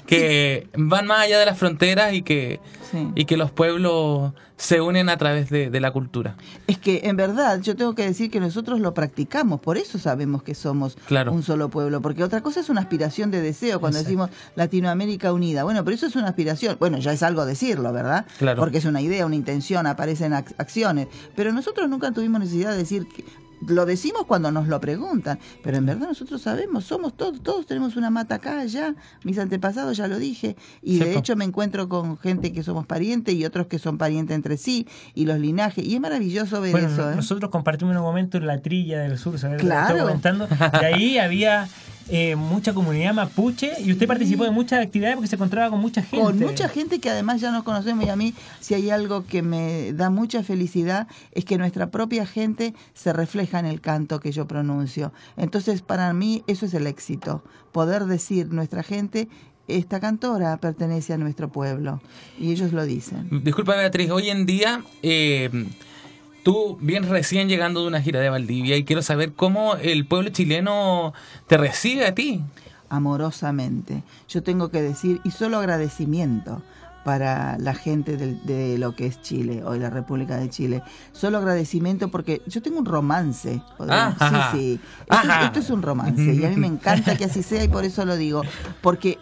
que van más allá de las fronteras y que, Sí. y que los pueblos se unen a través de, de la cultura. Es que en verdad yo tengo que decir que nosotros lo practicamos, por eso sabemos que somos Claro. un solo pueblo, porque otra cosa es una aspiración de deseo cuando decimos Latinoamérica unida. Bueno, pero eso es una aspiración, bueno, ya es algo decirlo, ¿verdad? Claro. Porque es una idea, una intención, aparecen ac- acciones, pero nosotros nunca tuvimos necesidad de decir que lo decimos cuando nos lo preguntan, pero en verdad nosotros sabemos, somos todos, todos tenemos una mata acá, allá, mis antepasados ya lo dije, y de hecho me encuentro con gente que somos parientes y otros que son parientes entre sí, y los linajes, y es maravilloso ver Bueno, eso, ¿eh? nosotros compartimos un momento en la trilla del sur, ¿sabes? Claro. Comentando. De ahí había eh, mucha comunidad mapuche y usted participó de muchas actividades porque se encontraba con mucha gente. Con mucha gente que además ya nos conocemos y a mí si hay algo que me da mucha felicidad es que nuestra propia gente se refleja en el canto que yo pronuncio. Entonces para mí eso es el éxito, poder decir nuestra gente, esta cantora pertenece a nuestro pueblo y ellos lo dicen. Disculpa Beatriz, hoy en día eh, tú vienes recién llegando de una gira de Valdivia y quiero saber cómo el pueblo chileno te recibe a ti. amorosamente. Yo tengo que decir, y solo agradecimiento para la gente de, lo que es Chile, hoy la República de Chile. Solo agradecimiento porque yo tengo un romance. podemos- Ajá. Sí, sí. Esto, Ajá. esto es un romance y a mí me encanta que así sea y por eso lo digo. Porque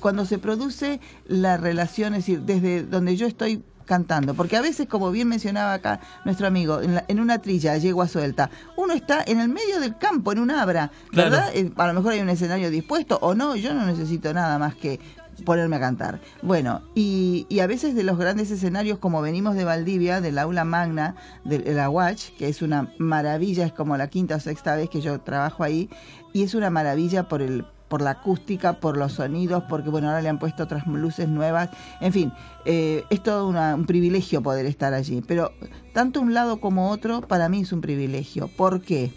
cuando se produce la relación, es decir, desde donde yo estoy cantando, porque a veces, como bien mencionaba acá nuestro amigo, en, la- en una trilla, yegua suelta, uno está en el medio del campo, en un abra. ¿verdad? Eh, A lo mejor hay un escenario dispuesto o no, yo no necesito nada más que ponerme a cantar. Bueno, y, y a veces de los grandes escenarios, como venimos de Valdivia, del aula magna de la Watch, que es una maravilla, es como la quinta o sexta vez que yo trabajo ahí, y es una maravilla por el por la acústica, por los sonidos, porque bueno, ahora le han puesto otras luces nuevas, en fin, eh, es todo una- un privilegio poder estar allí, pero tanto un lado como otro para mí es un privilegio. ¿Por qué?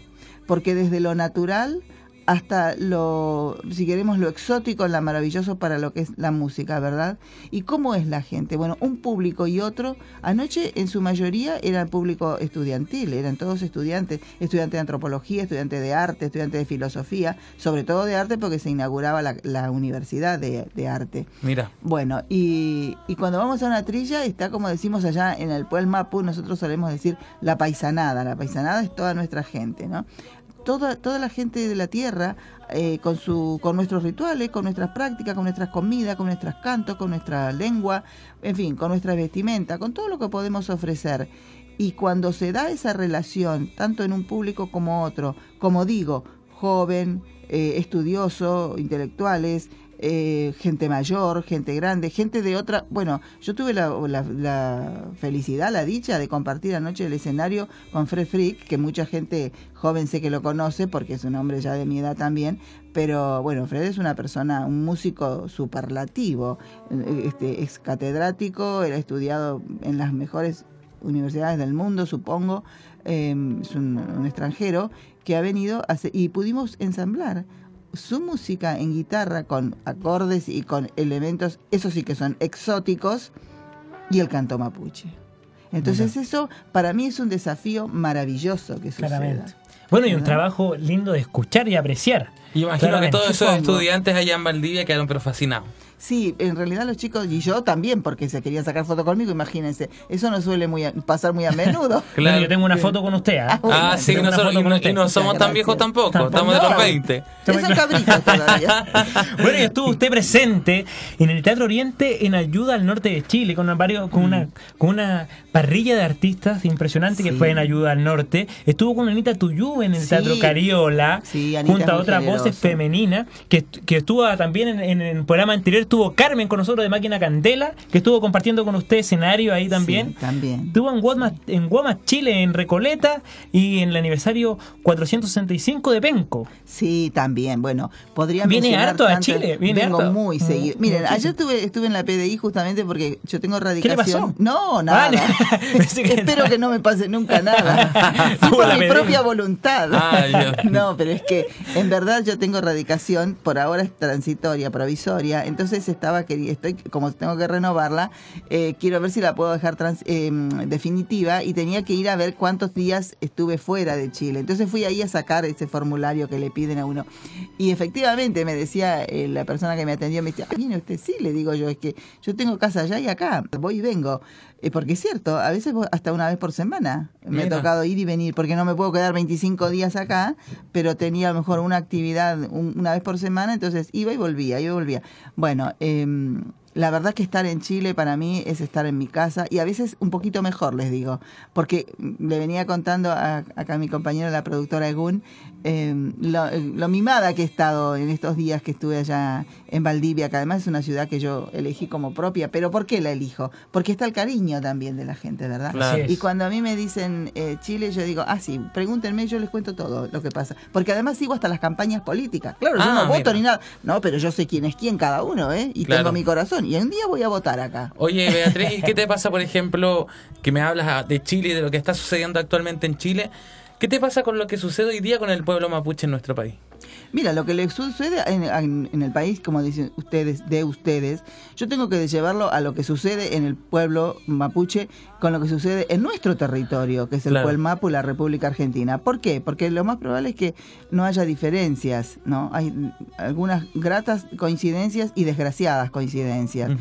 Porque desde lo natural hasta lo, si queremos, lo exótico, la maravilloso para lo que es la música, ¿verdad? ¿Y cómo es la gente? Bueno, un público y otro, anoche en su mayoría era público estudiantil, eran todos estudiantes, estudiantes de antropología, estudiantes de arte, estudiantes de filosofía, sobre todo de arte porque se inauguraba la, la universidad de, de arte. Mira, Bueno, y, y cuando vamos a una trilla está como decimos allá en el pueblo Mapu, nosotros solemos decir la paisanada. La paisanada es toda nuestra gente, ¿no? Toda, toda la gente de la tierra, eh, con, su, con nuestros rituales, con nuestras prácticas, con nuestras comidas, con nuestros cantos, con nuestra lengua, en fin, con nuestra vestimenta, con todo lo que podemos ofrecer. Y cuando se da esa relación, tanto en un público como otro, como digo, joven, eh, estudioso, intelectuales, eh, gente mayor, gente grande, gente de otra... Bueno, yo tuve la, felicidad, la dicha de compartir anoche el escenario con Fred Frick, que mucha gente joven sé que lo conoce porque es un hombre ya de mi edad también, pero bueno, Fred es una persona, un músico superlativo, eh, este, es catedrático, él ha estudiado en las mejores universidades del mundo, supongo, eh, es un, extranjero que ha venido y pudimos ensamblar su música en guitarra con acordes y con elementos, eso sí que son exóticos, y el canto mapuche. Entonces eso para mí es un desafío maravilloso que suceda. Claramente. Bueno, y un ¿Verdad? trabajo lindo de escuchar y apreciar. y imagino Claramente. que todos esos estudiantes allá en Valdivia quedaron pero fascinados. Sí, en realidad los chicos y yo también, porque se querían sacar foto conmigo, imagínense. Eso no suele muy a- pasar muy a menudo. Bueno, yo tengo una foto con usted, ¿ah? Ah, bueno. Ah, sí, nosotros, y no, usted. y no somos tan viejos tampoco, Tampoco. estamos de los No. 20. Esos cabritos todavía. Bueno, y estuvo usted presente en el Teatro Oriente en ayuda al norte de Chile, con, una, varios, con, una, con una parrilla de artistas impresionante que fue en ayuda al norte. Estuvo con Anita Tuyú en el Sí. Teatro Cariola, Sí, junto a otras generosa. voces femeninas, que, que estuvo también en, en el programa anterior, estuvo Carmen con nosotros de Máquina Candela, que estuvo compartiendo con usted escenario ahí también. También. Estuvo en Guamas, en Guamas, Chile, en Recoleta, y en el aniversario 465 de Penco. Sí, también. Bueno, podría Viene harto a Chile, viene Vengo harto. muy Mm, seguido. Miren, muchísimo. ayer tuve, estuve en la PDI justamente porque yo tengo le radicación. pasó? No, nada. Vale. Que- Espero que no me pase nunca nada. Por mi propia voluntad. Ay, no, pero es que en verdad yo tengo radicación, por ahora es transitoria, provisoria, entonces estaba queri- estoy como tengo que renovarla, eh, quiero ver si la puedo dejar trans- eh, definitiva y tenía que ir a ver cuántos días estuve fuera de Chile. Entonces fui ahí a sacar ese formulario que le piden a uno. Y efectivamente me decía eh, la persona que me atendió, me decía, "Ah, viene usted, sí, le digo yo, es que yo tengo casa allá y acá, voy y vengo. Eh, porque es cierto, a veces hasta una vez por semana me Mira. ha tocado ir y venir, porque no me puedo quedar 25 días acá, pero tenía a lo mejor una actividad un- una vez por semana, entonces iba y volvía, iba y volvía. Bueno, em, la verdad que estar en Chile para mí es estar en mi casa y a veces un poquito mejor, les digo, porque le venía contando a, acá a mi compañera, la productora Egun, em, lo, lo mimada que he estado en estos días que estuve allá en Valdivia, que además es una ciudad que yo elegí como propia, pero ¿por qué la elijo? Porque está el cariño también de la gente, ¿verdad? Claro. Y cuando a mí me dicen eh, Chile, yo digo, ah, sí, pregúntenme, yo les cuento todo lo que pasa. Porque además sigo hasta las campañas políticas. Claro, yo Ah, no voto mira. ni nada. No, pero yo sé quién es quién cada uno, ¿eh? Y Claro. tengo mi corazón. Y un día voy a votar acá. Oye, Beatriz, ¿y qué te pasa, por ejemplo, que me hablas ah, de Chile y de lo que está sucediendo actualmente en Chile? ¿Qué te pasa con lo que sucede hoy día con el pueblo mapuche en nuestro país? Mira, lo que le sucede en, en- el país, como dicen ustedes, de ustedes, yo tengo que llevarlo a lo que sucede en el pueblo mapuche con lo que sucede en nuestro territorio, que es el Claro. pueblo Mapu y la República Argentina. ¿Por qué? Porque lo más probable es que no haya diferencias, ¿no? Hay algunas gratas coincidencias y desgraciadas coincidencias.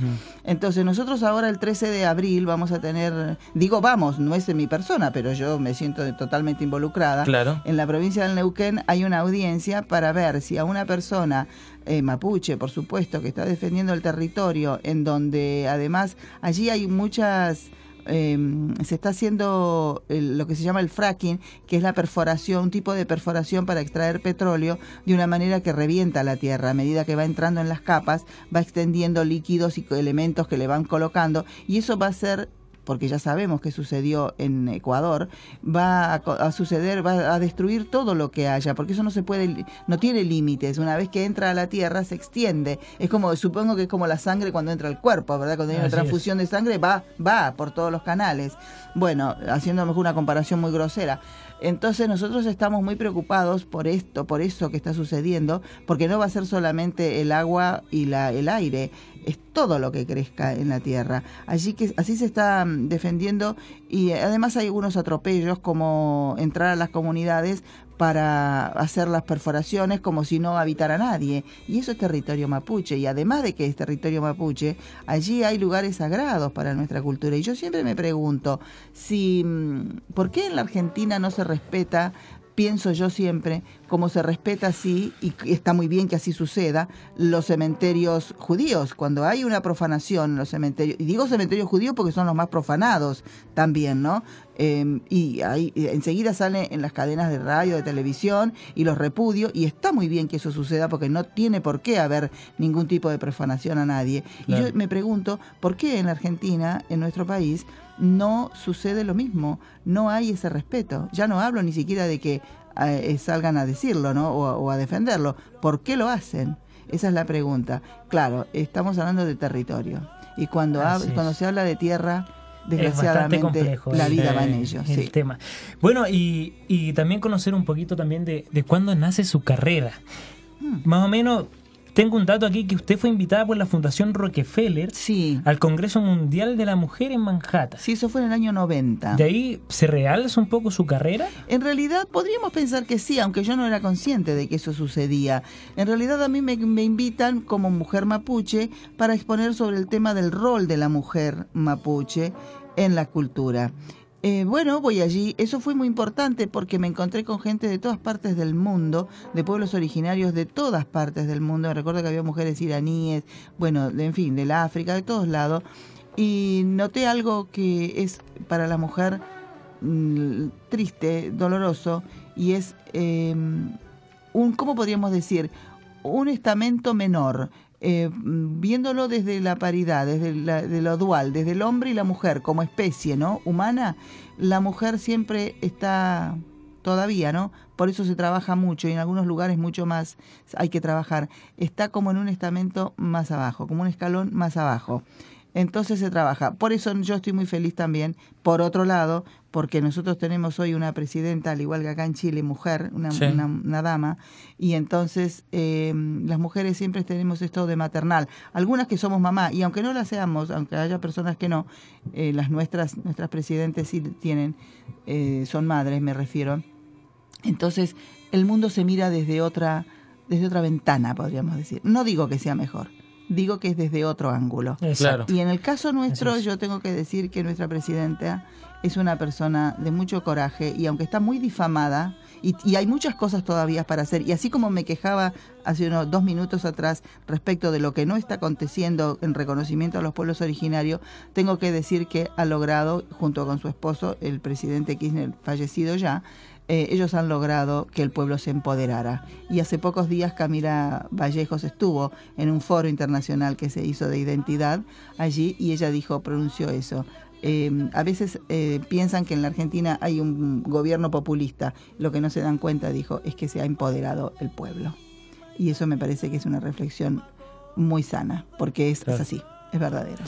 Entonces nosotros ahora el 13 de abril vamos a tener, digo vamos, no es en mi persona, pero yo me siento totalmente involucrada. Claro. En la provincia del Neuquén hay una audiencia para ver si a una persona eh, mapuche, por supuesto, que está defendiendo el territorio, en donde además allí hay muchas... eh, se está haciendo el- lo que se llama el fracking, que es la perforación, un tipo de perforación para extraer petróleo de una manera que revienta la tierra. A medida que va entrando en las capas, va extendiendo líquidos y elementos que le van colocando, y eso va a ser porque ya sabemos que sucedió en Ecuador, va a, a suceder, va a destruir todo lo que haya, porque eso no se puede, no tiene límites. Una vez que entra a la tierra se extiende. Es como, supongo que es como la sangre cuando entra al cuerpo, ¿verdad? Cuando hay una Así es. transfusión de sangre va, va por todos los canales. Bueno, haciendo mejor una comparación muy grosera. Entonces nosotros estamos muy preocupados por esto, por eso que está sucediendo, porque no va a ser solamente el agua y la, el aire, es todo lo que crezca en la tierra. Allí que así se está mm, defendiendo y eh, además hay algunos atropellos como entrar a las comunidades para hacer las perforaciones como si no habitara nadie. Y eso es territorio mapuche. Y además de que es territorio mapuche, allí hay lugares sagrados para nuestra cultura. Y yo siempre me pregunto si mm, por qué en la Argentina no se respeta pienso yo siempre, como se respeta así, y está muy bien que así suceda, los cementerios judíos. Cuando hay una profanación en los cementerios, y digo cementerios judíos porque son los más profanados también, ¿no? Eh, y ahí eh, enseguida sale en las cadenas de radio, de televisión, y los repudio, y está muy bien que eso suceda porque no tiene por qué haber ningún tipo de profanación a nadie. Y yo me pregunto, ¿por qué en la Argentina, en nuestro país, no sucede lo mismo? No hay ese respeto. Ya no hablo ni siquiera de que eh, salgan a decirlo, ¿no? O, a- o a defenderlo. ¿Por qué lo hacen? Esa es la pregunta. Claro, estamos hablando de territorio. Y cuando, hab- cuando se habla de tierra, desgraciadamente complejo la vida va en eh, ello. el sí. tema. Bueno, y, y también conocer un poquito también de, de cuándo nace su carrera. Hmm. Más o menos, tengo un dato aquí que usted fue invitada por la Fundación Rockefeller Sí. al Congreso Mundial de la Mujer en Manhattan. Sí, eso fue en el año 90. De ahí se realza un poco su carrera. En realidad podríamos pensar que sí, aunque yo no era consciente de que eso sucedía. En realidad a mí me, me invitan como mujer mapuche para exponer sobre el tema del rol de la mujer mapuche en la cultura. Eh, bueno, voy allí. Eso fue muy importante porque me encontré con gente de todas partes del mundo, de pueblos originarios de todas partes del mundo. Me recuerdo que había mujeres iraníes, bueno, de- en fin, del África, de todos lados. Y noté algo que es para la mujer mm, triste, doloroso, y es eh, un, ¿cómo podríamos decir? Un estamento menor, eh, viéndolo desde la paridad, desde la- de lo dual, desde el hombre y la mujer como especie, ¿no? Humana, la mujer siempre está todavía, ¿no? Por eso se trabaja mucho y en algunos lugares mucho más hay que trabajar. Está como en un estamento más abajo, como un escalón más abajo. Entonces se trabaja. Por eso yo estoy muy feliz también, por otro lado, porque nosotros tenemos hoy una presidenta, al igual que acá en Chile, mujer, una, Sí. una- una dama, y entonces eh, las mujeres siempre tenemos esto de maternal. Algunas que somos mamá, y aunque no la seamos, aunque haya personas que no, eh, las nuestras, nuestras presidentes sí tienen, eh, son madres, me refiero. Entonces, el mundo se mira desde otra, desde otra ventana, podríamos decir. No digo que sea mejor, digo que es desde otro ángulo. Claro. Y en el caso nuestro, yo tengo que decir que nuestra presidenta es una persona de mucho coraje y aunque está muy difamada, y, y hay muchas cosas todavía para hacer, y así como me quejaba hace unos dos minutos atrás respecto de lo que no está aconteciendo en reconocimiento a los pueblos originarios, tengo que decir que ha logrado, junto con su esposo, el presidente Kirchner, fallecido ya, eh, ellos han logrado que el pueblo se empoderara. Y hace pocos días Camila Vallejos estuvo en un foro internacional que se hizo de identidad allí y ella dijo, pronunció eso. Eh, a veces eh, piensan que en la Argentina hay un gobierno populista. Lo que no se dan cuenta, dijo, es que se ha empoderado el pueblo. Y eso me parece que es una reflexión muy sana, porque es, así, es verdadero.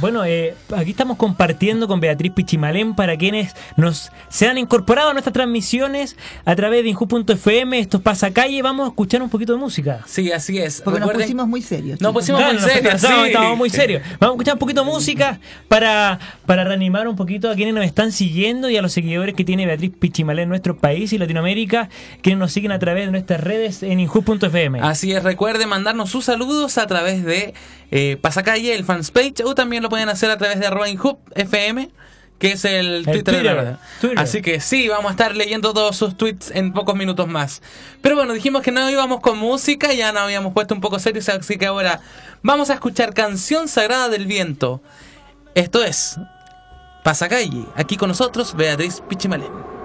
Bueno, eh, aquí estamos compartiendo con Beatriz Pichimalén para quienes nos se han incorporado a nuestras transmisiones a través de Inju.fm. Esto es Pasacalle. Vamos a escuchar un poquito de música. Sí, así es. Porque nos pusimos muy serios. Nos pusimos Claro, muy serios, estamos- sí. estamos muy serios. Vamos a escuchar un poquito de música para, para reanimar un poquito a quienes nos están siguiendo y a los seguidores que tiene Beatriz Pichimalén en nuestro país y Latinoamérica, quienes nos siguen a través de nuestras redes en Inju.fm. Así es, recuerden mandarnos sus saludos a través de eh, Pasacalle, el fanspage, o también lo pueden hacer a través de arroba Inhub FM, que es el Twitter, de la. Twitter. Así que sí, vamos a estar leyendo todos sus tweets en pocos minutos más. Pero bueno, dijimos que no íbamos con música, ya nos habíamos puesto un poco serios, así que ahora vamos a escuchar Canción Sagrada del Viento. Esto es Pasacalle, aquí con nosotros Beatriz Pichimalén.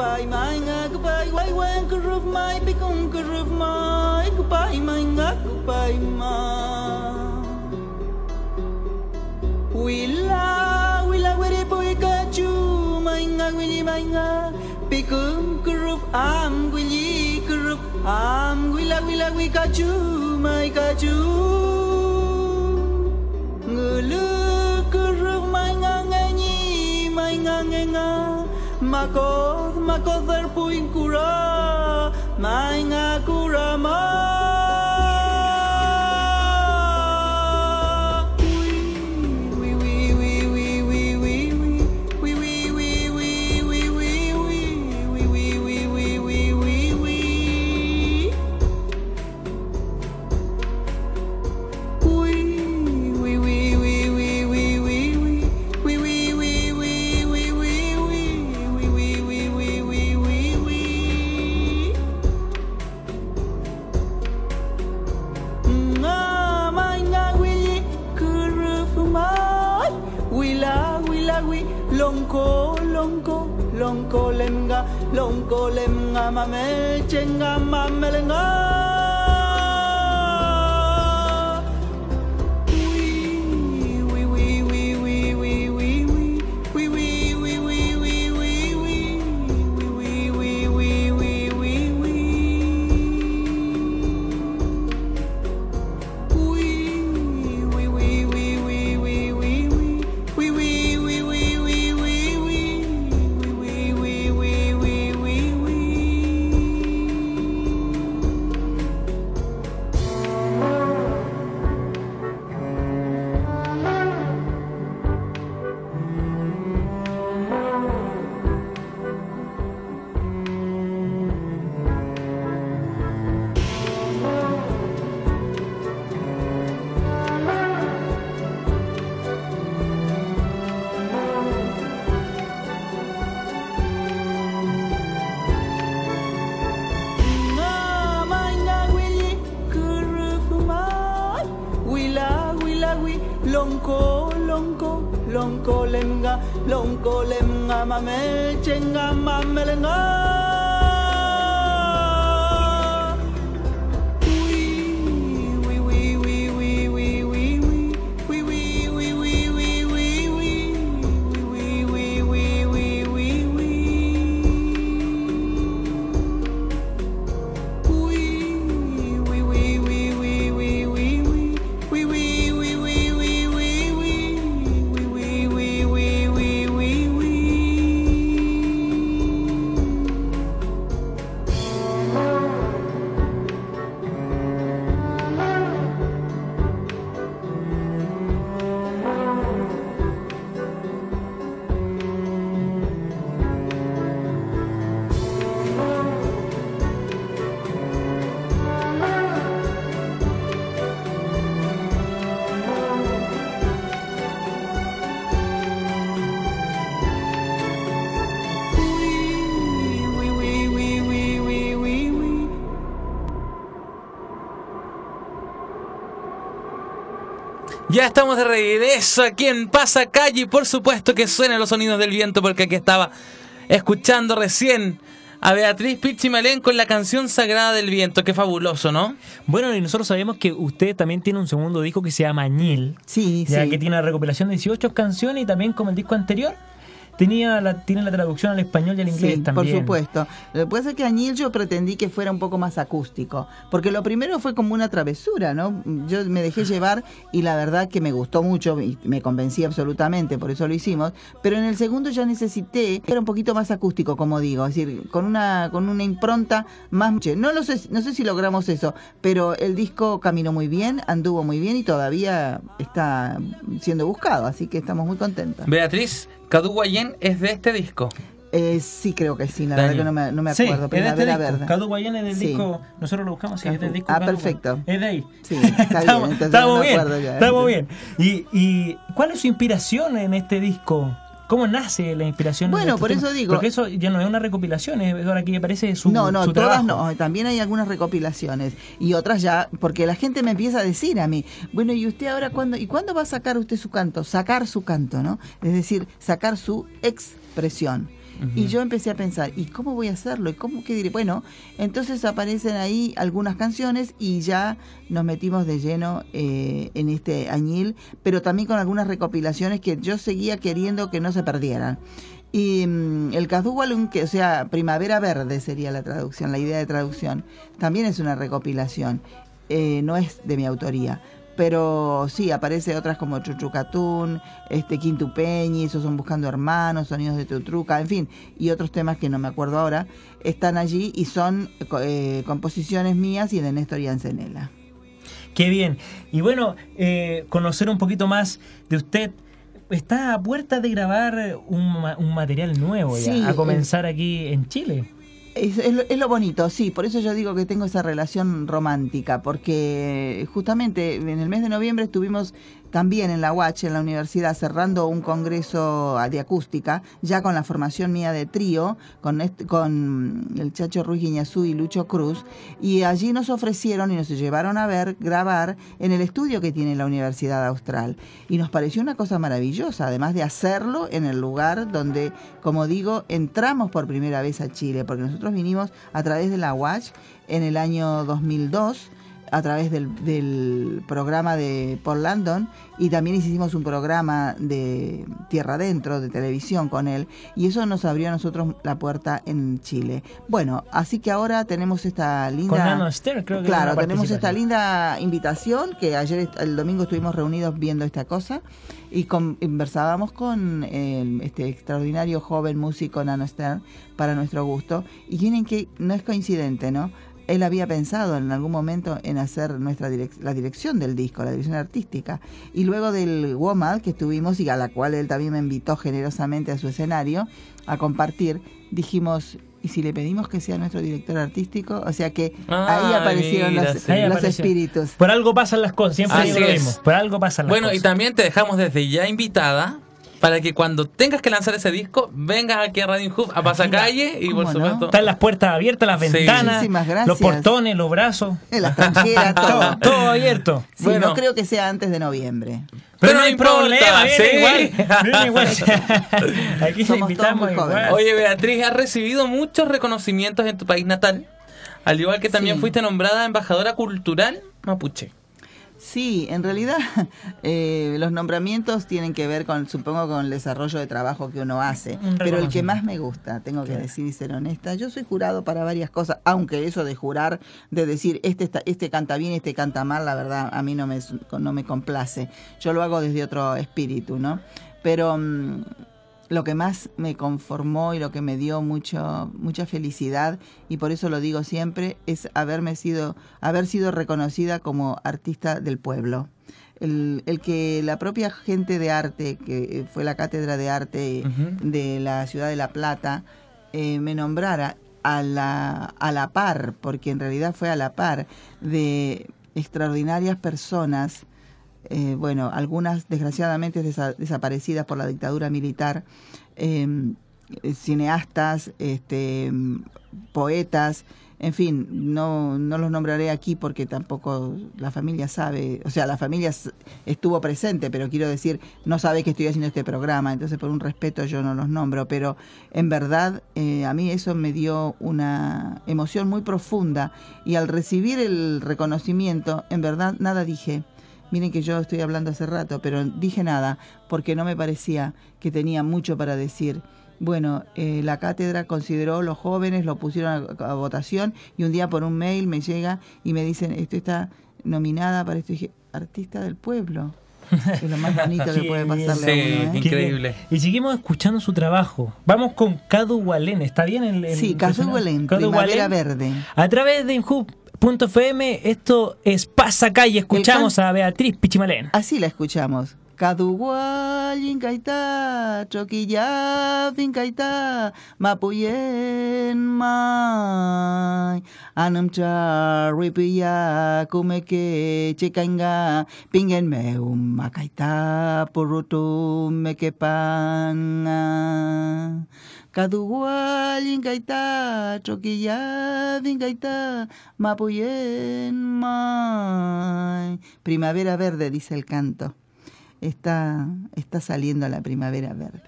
goodbye manga goodbye. Why when kuruf mai bikung kuruf mai goodbye manga goodbye ma. Wila wila wiri boy kachu manga wili manga bikung kuruf am wili kuruf am wila wila wikachu mai kachu Makoth, Makoth, Erpuin Kura, Main kura Main. mama me chenga mama lenga Ya estamos de regreso aquí en Pasacalle y por supuesto que suenan los sonidos del viento porque aquí estaba escuchando recién a Beatriz Pichimalén con la canción Sagrada del Viento. Qué fabuloso, ¿no? Bueno, y nosotros sabemos que usted también tiene un segundo disco que se llama Añil. Sí, ya sí. que tiene una recopilación de 18 canciones y también como el disco anterior tenía la, tiene la traducción al español y al inglés Sí, también. por supuesto. Lo que pasa es que Añil yo pretendí que fuera un poco más acústico, porque lo primero fue como una travesura, ¿no? Yo me dejé llevar y la verdad que me gustó mucho y me convencí absolutamente, por eso lo hicimos, pero en el segundo ya necesité que era un poquito más acústico, como digo, es decir, con una con una impronta más no lo sé, no sé si logramos eso, pero el disco caminó muy bien, anduvo muy bien y todavía está siendo buscado, así que estamos muy contentos. Beatriz, Cadu Guayén es de este disco. Eh, sí, creo que sí, la Daño. verdad que no me, no me Sí, acuerdo. es de este Primavera disco. Verde. Cadu Guayán es del Sí. disco. Nosotros lo buscamos, sí, es del disco. Ah, Cadu perfecto. Guayán. Es de ahí. Sí, está bien, estamos entonces estamos no bien. acuerdo ya. Estamos bien. ¿Y, ¿Y cuál es su inspiración en este disco? ¿Cómo nace la inspiración? Bueno, estos por eso digo- Porque eso ya no es una recopilación, es ahora que aparece su, no, no, su todas trabajo. no. También hay algunas recopilaciones y otras ya, porque la gente me empieza a decir a mí, bueno, ¿y usted ahora cuándo? ¿Y cuándo va a sacar usted su canto? Sacar su canto, ¿no? Es decir, sacar su expresión. Y yo empecé a pensar, ¿y cómo voy a hacerlo? ¿Y cómo qué diré? Bueno, entonces aparecen ahí algunas canciones y ya nos metimos de lleno eh, en este añil, pero también con algunas recopilaciones que yo seguía queriendo que no se perdieran. Y mm, el que o sea, Primavera Verde sería la traducción, la idea de traducción, también es una recopilación, eh, no es de mi autoría. Pero sí, aparece otras como Chuchucatún, este Quintupeñi, esos son Buscando Hermanos, Sonidos de Tutruca, en fin, y otros temas que no me acuerdo ahora, están allí y son eh, composiciones mías y de Néstor Yancenela. Qué bien. Y bueno, eh, conocer un poquito más de usted. Está a puerta de grabar un, un material nuevo ya, Sí, a comenzar aquí en Chile. Es, es es lo bonito, sí, por eso yo digo que tengo esa relación romántica, porque justamente en el mes de noviembre estuvimos también en la UACH, en la universidad, cerrando un congreso de acústica, ya con la formación mía de trío, con, con el Chacho Ruiz Guiñazú y Lucho Cruz, y allí nos ofrecieron y nos llevaron a ver, grabar en el estudio que tiene la Universidad Austral. Y nos pareció una cosa maravillosa, además de hacerlo en el lugar donde, como digo, entramos por primera vez a Chile, porque nosotros vinimos a través de la UACH en el año 2002 a través del, del programa de Paul Landon y también hicimos un programa de Tierra Adentro, de televisión con él, y eso nos abrió a nosotros la puerta en Chile. Bueno, así que ahora tenemos esta linda... Con Esther, creo que Claro, tenemos esta linda invitación que ayer, el domingo, estuvimos reunidos viendo esta cosa y con- conversábamos con el- este extraordinario joven músico Nano Stern para nuestro gusto. Y tienen que, no es coincidente, ¿no? Él había pensado en algún momento en hacer nuestra direc- la dirección del disco, la dirección artística. Y luego del WOMAD que estuvimos y a la cual él también me invitó generosamente a su escenario a compartir, dijimos, ¿y si le pedimos que sea nuestro director artístico? O sea que ahí Ah, aparecieron mira, los, sí. Ahí los apareció. espíritus. Por algo pasan las cosas, siempre lo es. mismo. Por algo pasan las Bueno, cosas. y también te dejamos desde ya invitada para que cuando tengas que lanzar ese disco, vengas aquí a Radio Inhub, a Pasacalle y por supuesto... Están las puertas abiertas, las Sí. ventanas, los portones, los brazos. Las tranqueras, Todo, todo. abierto. Sí, Bueno. no creo que sea antes de noviembre. Pero, no no hay importa, problema, viene sí. igual. Viene igual. Aquí Somos invitamos todos muy igual. jóvenes. Oye, Beatriz, has recibido muchos reconocimientos en tu país natal, al igual que también Sí. fuiste nombrada embajadora cultural mapuche. Sí, en realidad eh, los nombramientos tienen que ver con, supongo, con el desarrollo de trabajo que uno hace. Pero el que más me gusta, tengo que decir y ser honesta, yo soy jurado para varias cosas, aunque eso de jurar, de decir este está- este canta bien, este canta mal, la verdad a mí no me no me complace. Yo lo hago desde otro espíritu, ¿no? Pero mm, lo que más me conformó y lo que me dio mucho mucha felicidad y por eso lo digo siempre es haberme sido haber sido reconocida como artista del pueblo. El, el que la propia gente de arte que fue la cátedra de arte de la ciudad de la plata eh, me nombrara a la a la par porque en realidad fue a la par de extraordinarias personas eh, bueno, algunas desgraciadamente desa- desaparecidas por la dictadura militar, eh, eh, cineastas, este, mm, poetas, en fin, no, no los nombraré aquí porque tampoco la familia sabe, o sea, la familia estuvo presente, pero quiero decir, no sabe que estoy haciendo este programa, entonces por un respeto yo no los nombro, pero en verdad eh, a mí eso me dio una emoción muy profunda y al recibir el reconocimiento, en verdad nada dije. Miren que yo estoy hablando hace rato, pero dije nada porque no me parecía que tenía mucho para decir. Bueno, eh, la cátedra consideró los jóvenes, lo pusieron a, a votación y un día por un mail me llega y me dicen, esto está nominada para esto. Y dije, artista del pueblo. Es lo más bonito que puede pasarle Sí, a uno. ¿eh? Increíble. Y seguimos escuchando su trabajo. Vamos con Cadu Walén. ¿Está bien el, el Sí, Cadu? Walén, Cadu Primavera Walén. Verde. A través de Inhub.fm, esto es Pasacalle. Escuchamos a Beatriz Pichimalén. Así la escuchamos. Kaduguayin kaita, choquilla fin kaita, mapuyen mai. Anam cha ripiya kumeke chekanga, pingen meum makaita purutu mekepanga. Kaduguayin kaita, choquilla fin kaita, mapuyen mai. Primavera verde, dice el canto está, está saliendo la primavera verde.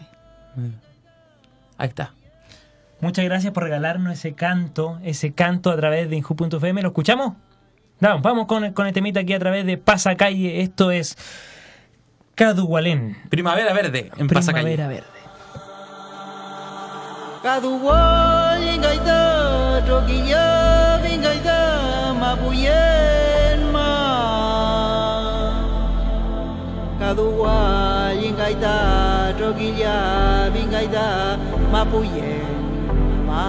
Ahí está. Muchas gracias por regalarnos ese canto, ese canto a través de Inhub.fm. ¿Lo escuchamos? Vamos, vamos con, con el temita aquí a través de Pasacalle. Esto es Cadu Walén. Primavera Verde en Pasacalle. Primavera Verde. Kaduwo ingaida Rogiya ingaida Mabuyen ma Kaduwa ingaida Rogiya ingaida Mabuyen ma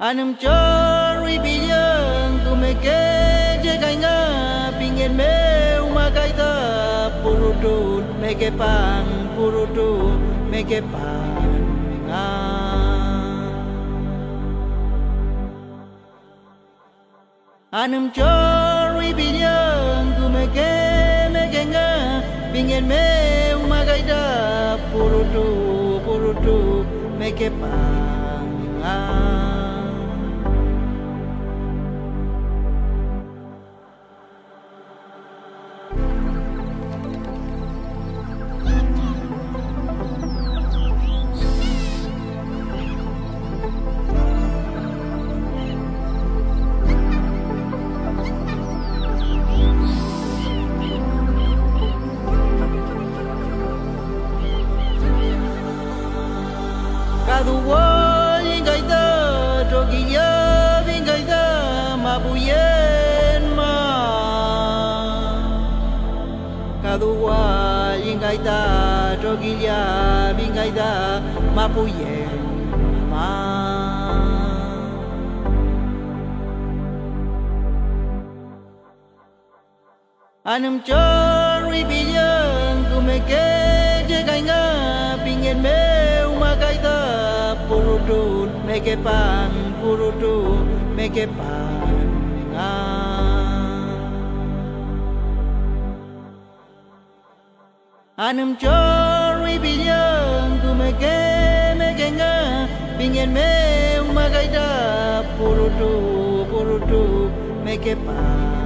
Anum chori bilang kumeke jaga nga pingin me. make a pan, purutu, make a pan. Anum chori binyang kumeke mekenga bingen me umagaida purutu purutu make a pan. kadua ingaita jogila bingaita mapuye ma. Anam chori bilang kumeke jagainga pingen me umagaita purudun meke pan purudun meke pan. Anum chori bilyang kumege megenga Bingen me umagaida purutu purutu meke pa.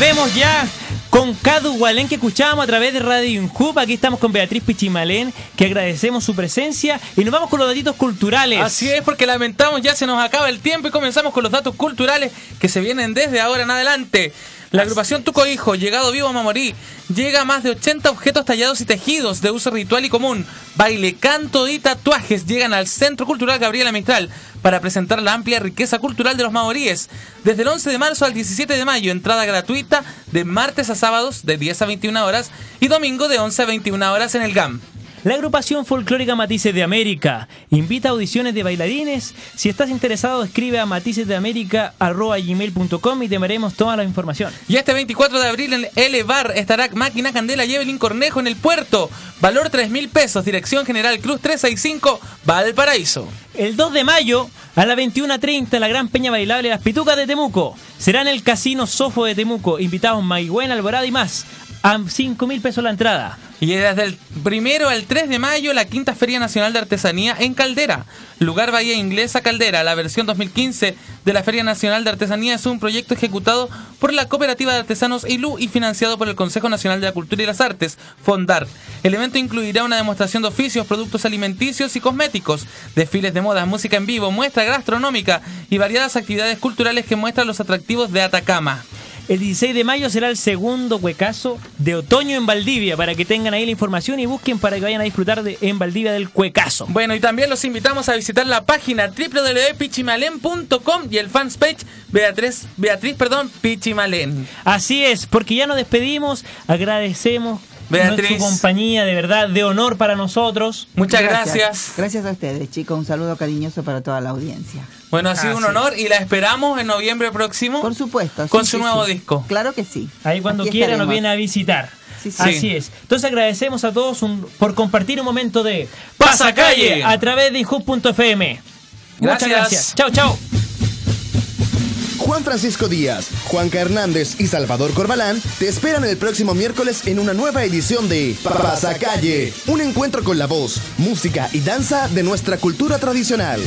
Volvemos ya con Cadu Gualén que escuchábamos a través de Radio Inhub. Aquí estamos con Beatriz Pichimalén, que agradecemos su presencia. Y nos vamos con los datitos culturales. Así es, porque lamentamos ya se nos acaba el tiempo y comenzamos con los datos culturales que se vienen desde ahora en adelante. La agrupación Tuco Hijo, llegado vivo a Mamorí, llega a más de 80 objetos tallados y tejidos de uso ritual y común. Baile, canto y tatuajes llegan al Centro Cultural Gabriela Mistral para presentar la amplia riqueza cultural de los maoríes. Desde el 11 de marzo al 17 de mayo, entrada gratuita de martes a sábados de 10 a 21 horas y domingo de 11 a 21 horas en el GAM. La agrupación folclórica Matices de América invita a audiciones de bailarines. Si estás interesado, escribe a maticesdeamerica.gmail.com y te daremos toda la información. Y este 24 de abril en L Bar estará Máquina Candela y Evelyn Cornejo en el puerto. Valor 3 mil pesos. Dirección General Cruz 365, Valparaíso. El 2 de mayo, a las 21.30, la gran peña bailable Las Pitucas de Temuco. Será en el Casino Sofo de Temuco. Invitados Maigüen, Alborada y más. A 5 mil pesos la entrada. Y desde el primero al 3 de mayo, la quinta Feria Nacional de Artesanía en Caldera. Lugar Bahía Inglesa Caldera. La versión 2015 de la Feria Nacional de Artesanía es un proyecto ejecutado por la Cooperativa de Artesanos ILU y financiado por el Consejo Nacional de la Cultura y las Artes, FONDAR. El evento incluirá una demostración de oficios, productos alimenticios y cosméticos, desfiles de modas, música en vivo, muestra gastronómica y variadas actividades culturales que muestran los atractivos de Atacama. El 16 de mayo será el segundo cuecazo de otoño en Valdivia, para que tengan ahí la información y busquen para que vayan a disfrutar de, en Valdivia del cuecazo. Bueno, y también los invitamos a visitar la página www.pichimalen.com y el fanspage Beatriz, Beatriz perdón, Pichimalen. Así es, porque ya nos despedimos, agradecemos Beatriz. su compañía, de verdad, de honor para nosotros. Muchas gracias. Gracias a ustedes, chicos. Un saludo cariñoso para toda la audiencia. Bueno, ha sido un honor y la esperamos en noviembre próximo. Por supuesto. Con sí, su sí, nuevo sí. disco. Claro que sí. Ahí cuando Aquí quiera nos viene a visitar. Sí, sí. Así es. Entonces agradecemos a todos un- por compartir un momento de Pasacalle a través de inhub.fm. Muchas Gracias. gracias. Chao, chao. Juan Francisco Díaz, Juanca Hernández y Salvador Corbalán te esperan el próximo miércoles en una nueva edición de Pasacalle, un encuentro con la voz, música y danza de nuestra cultura tradicional.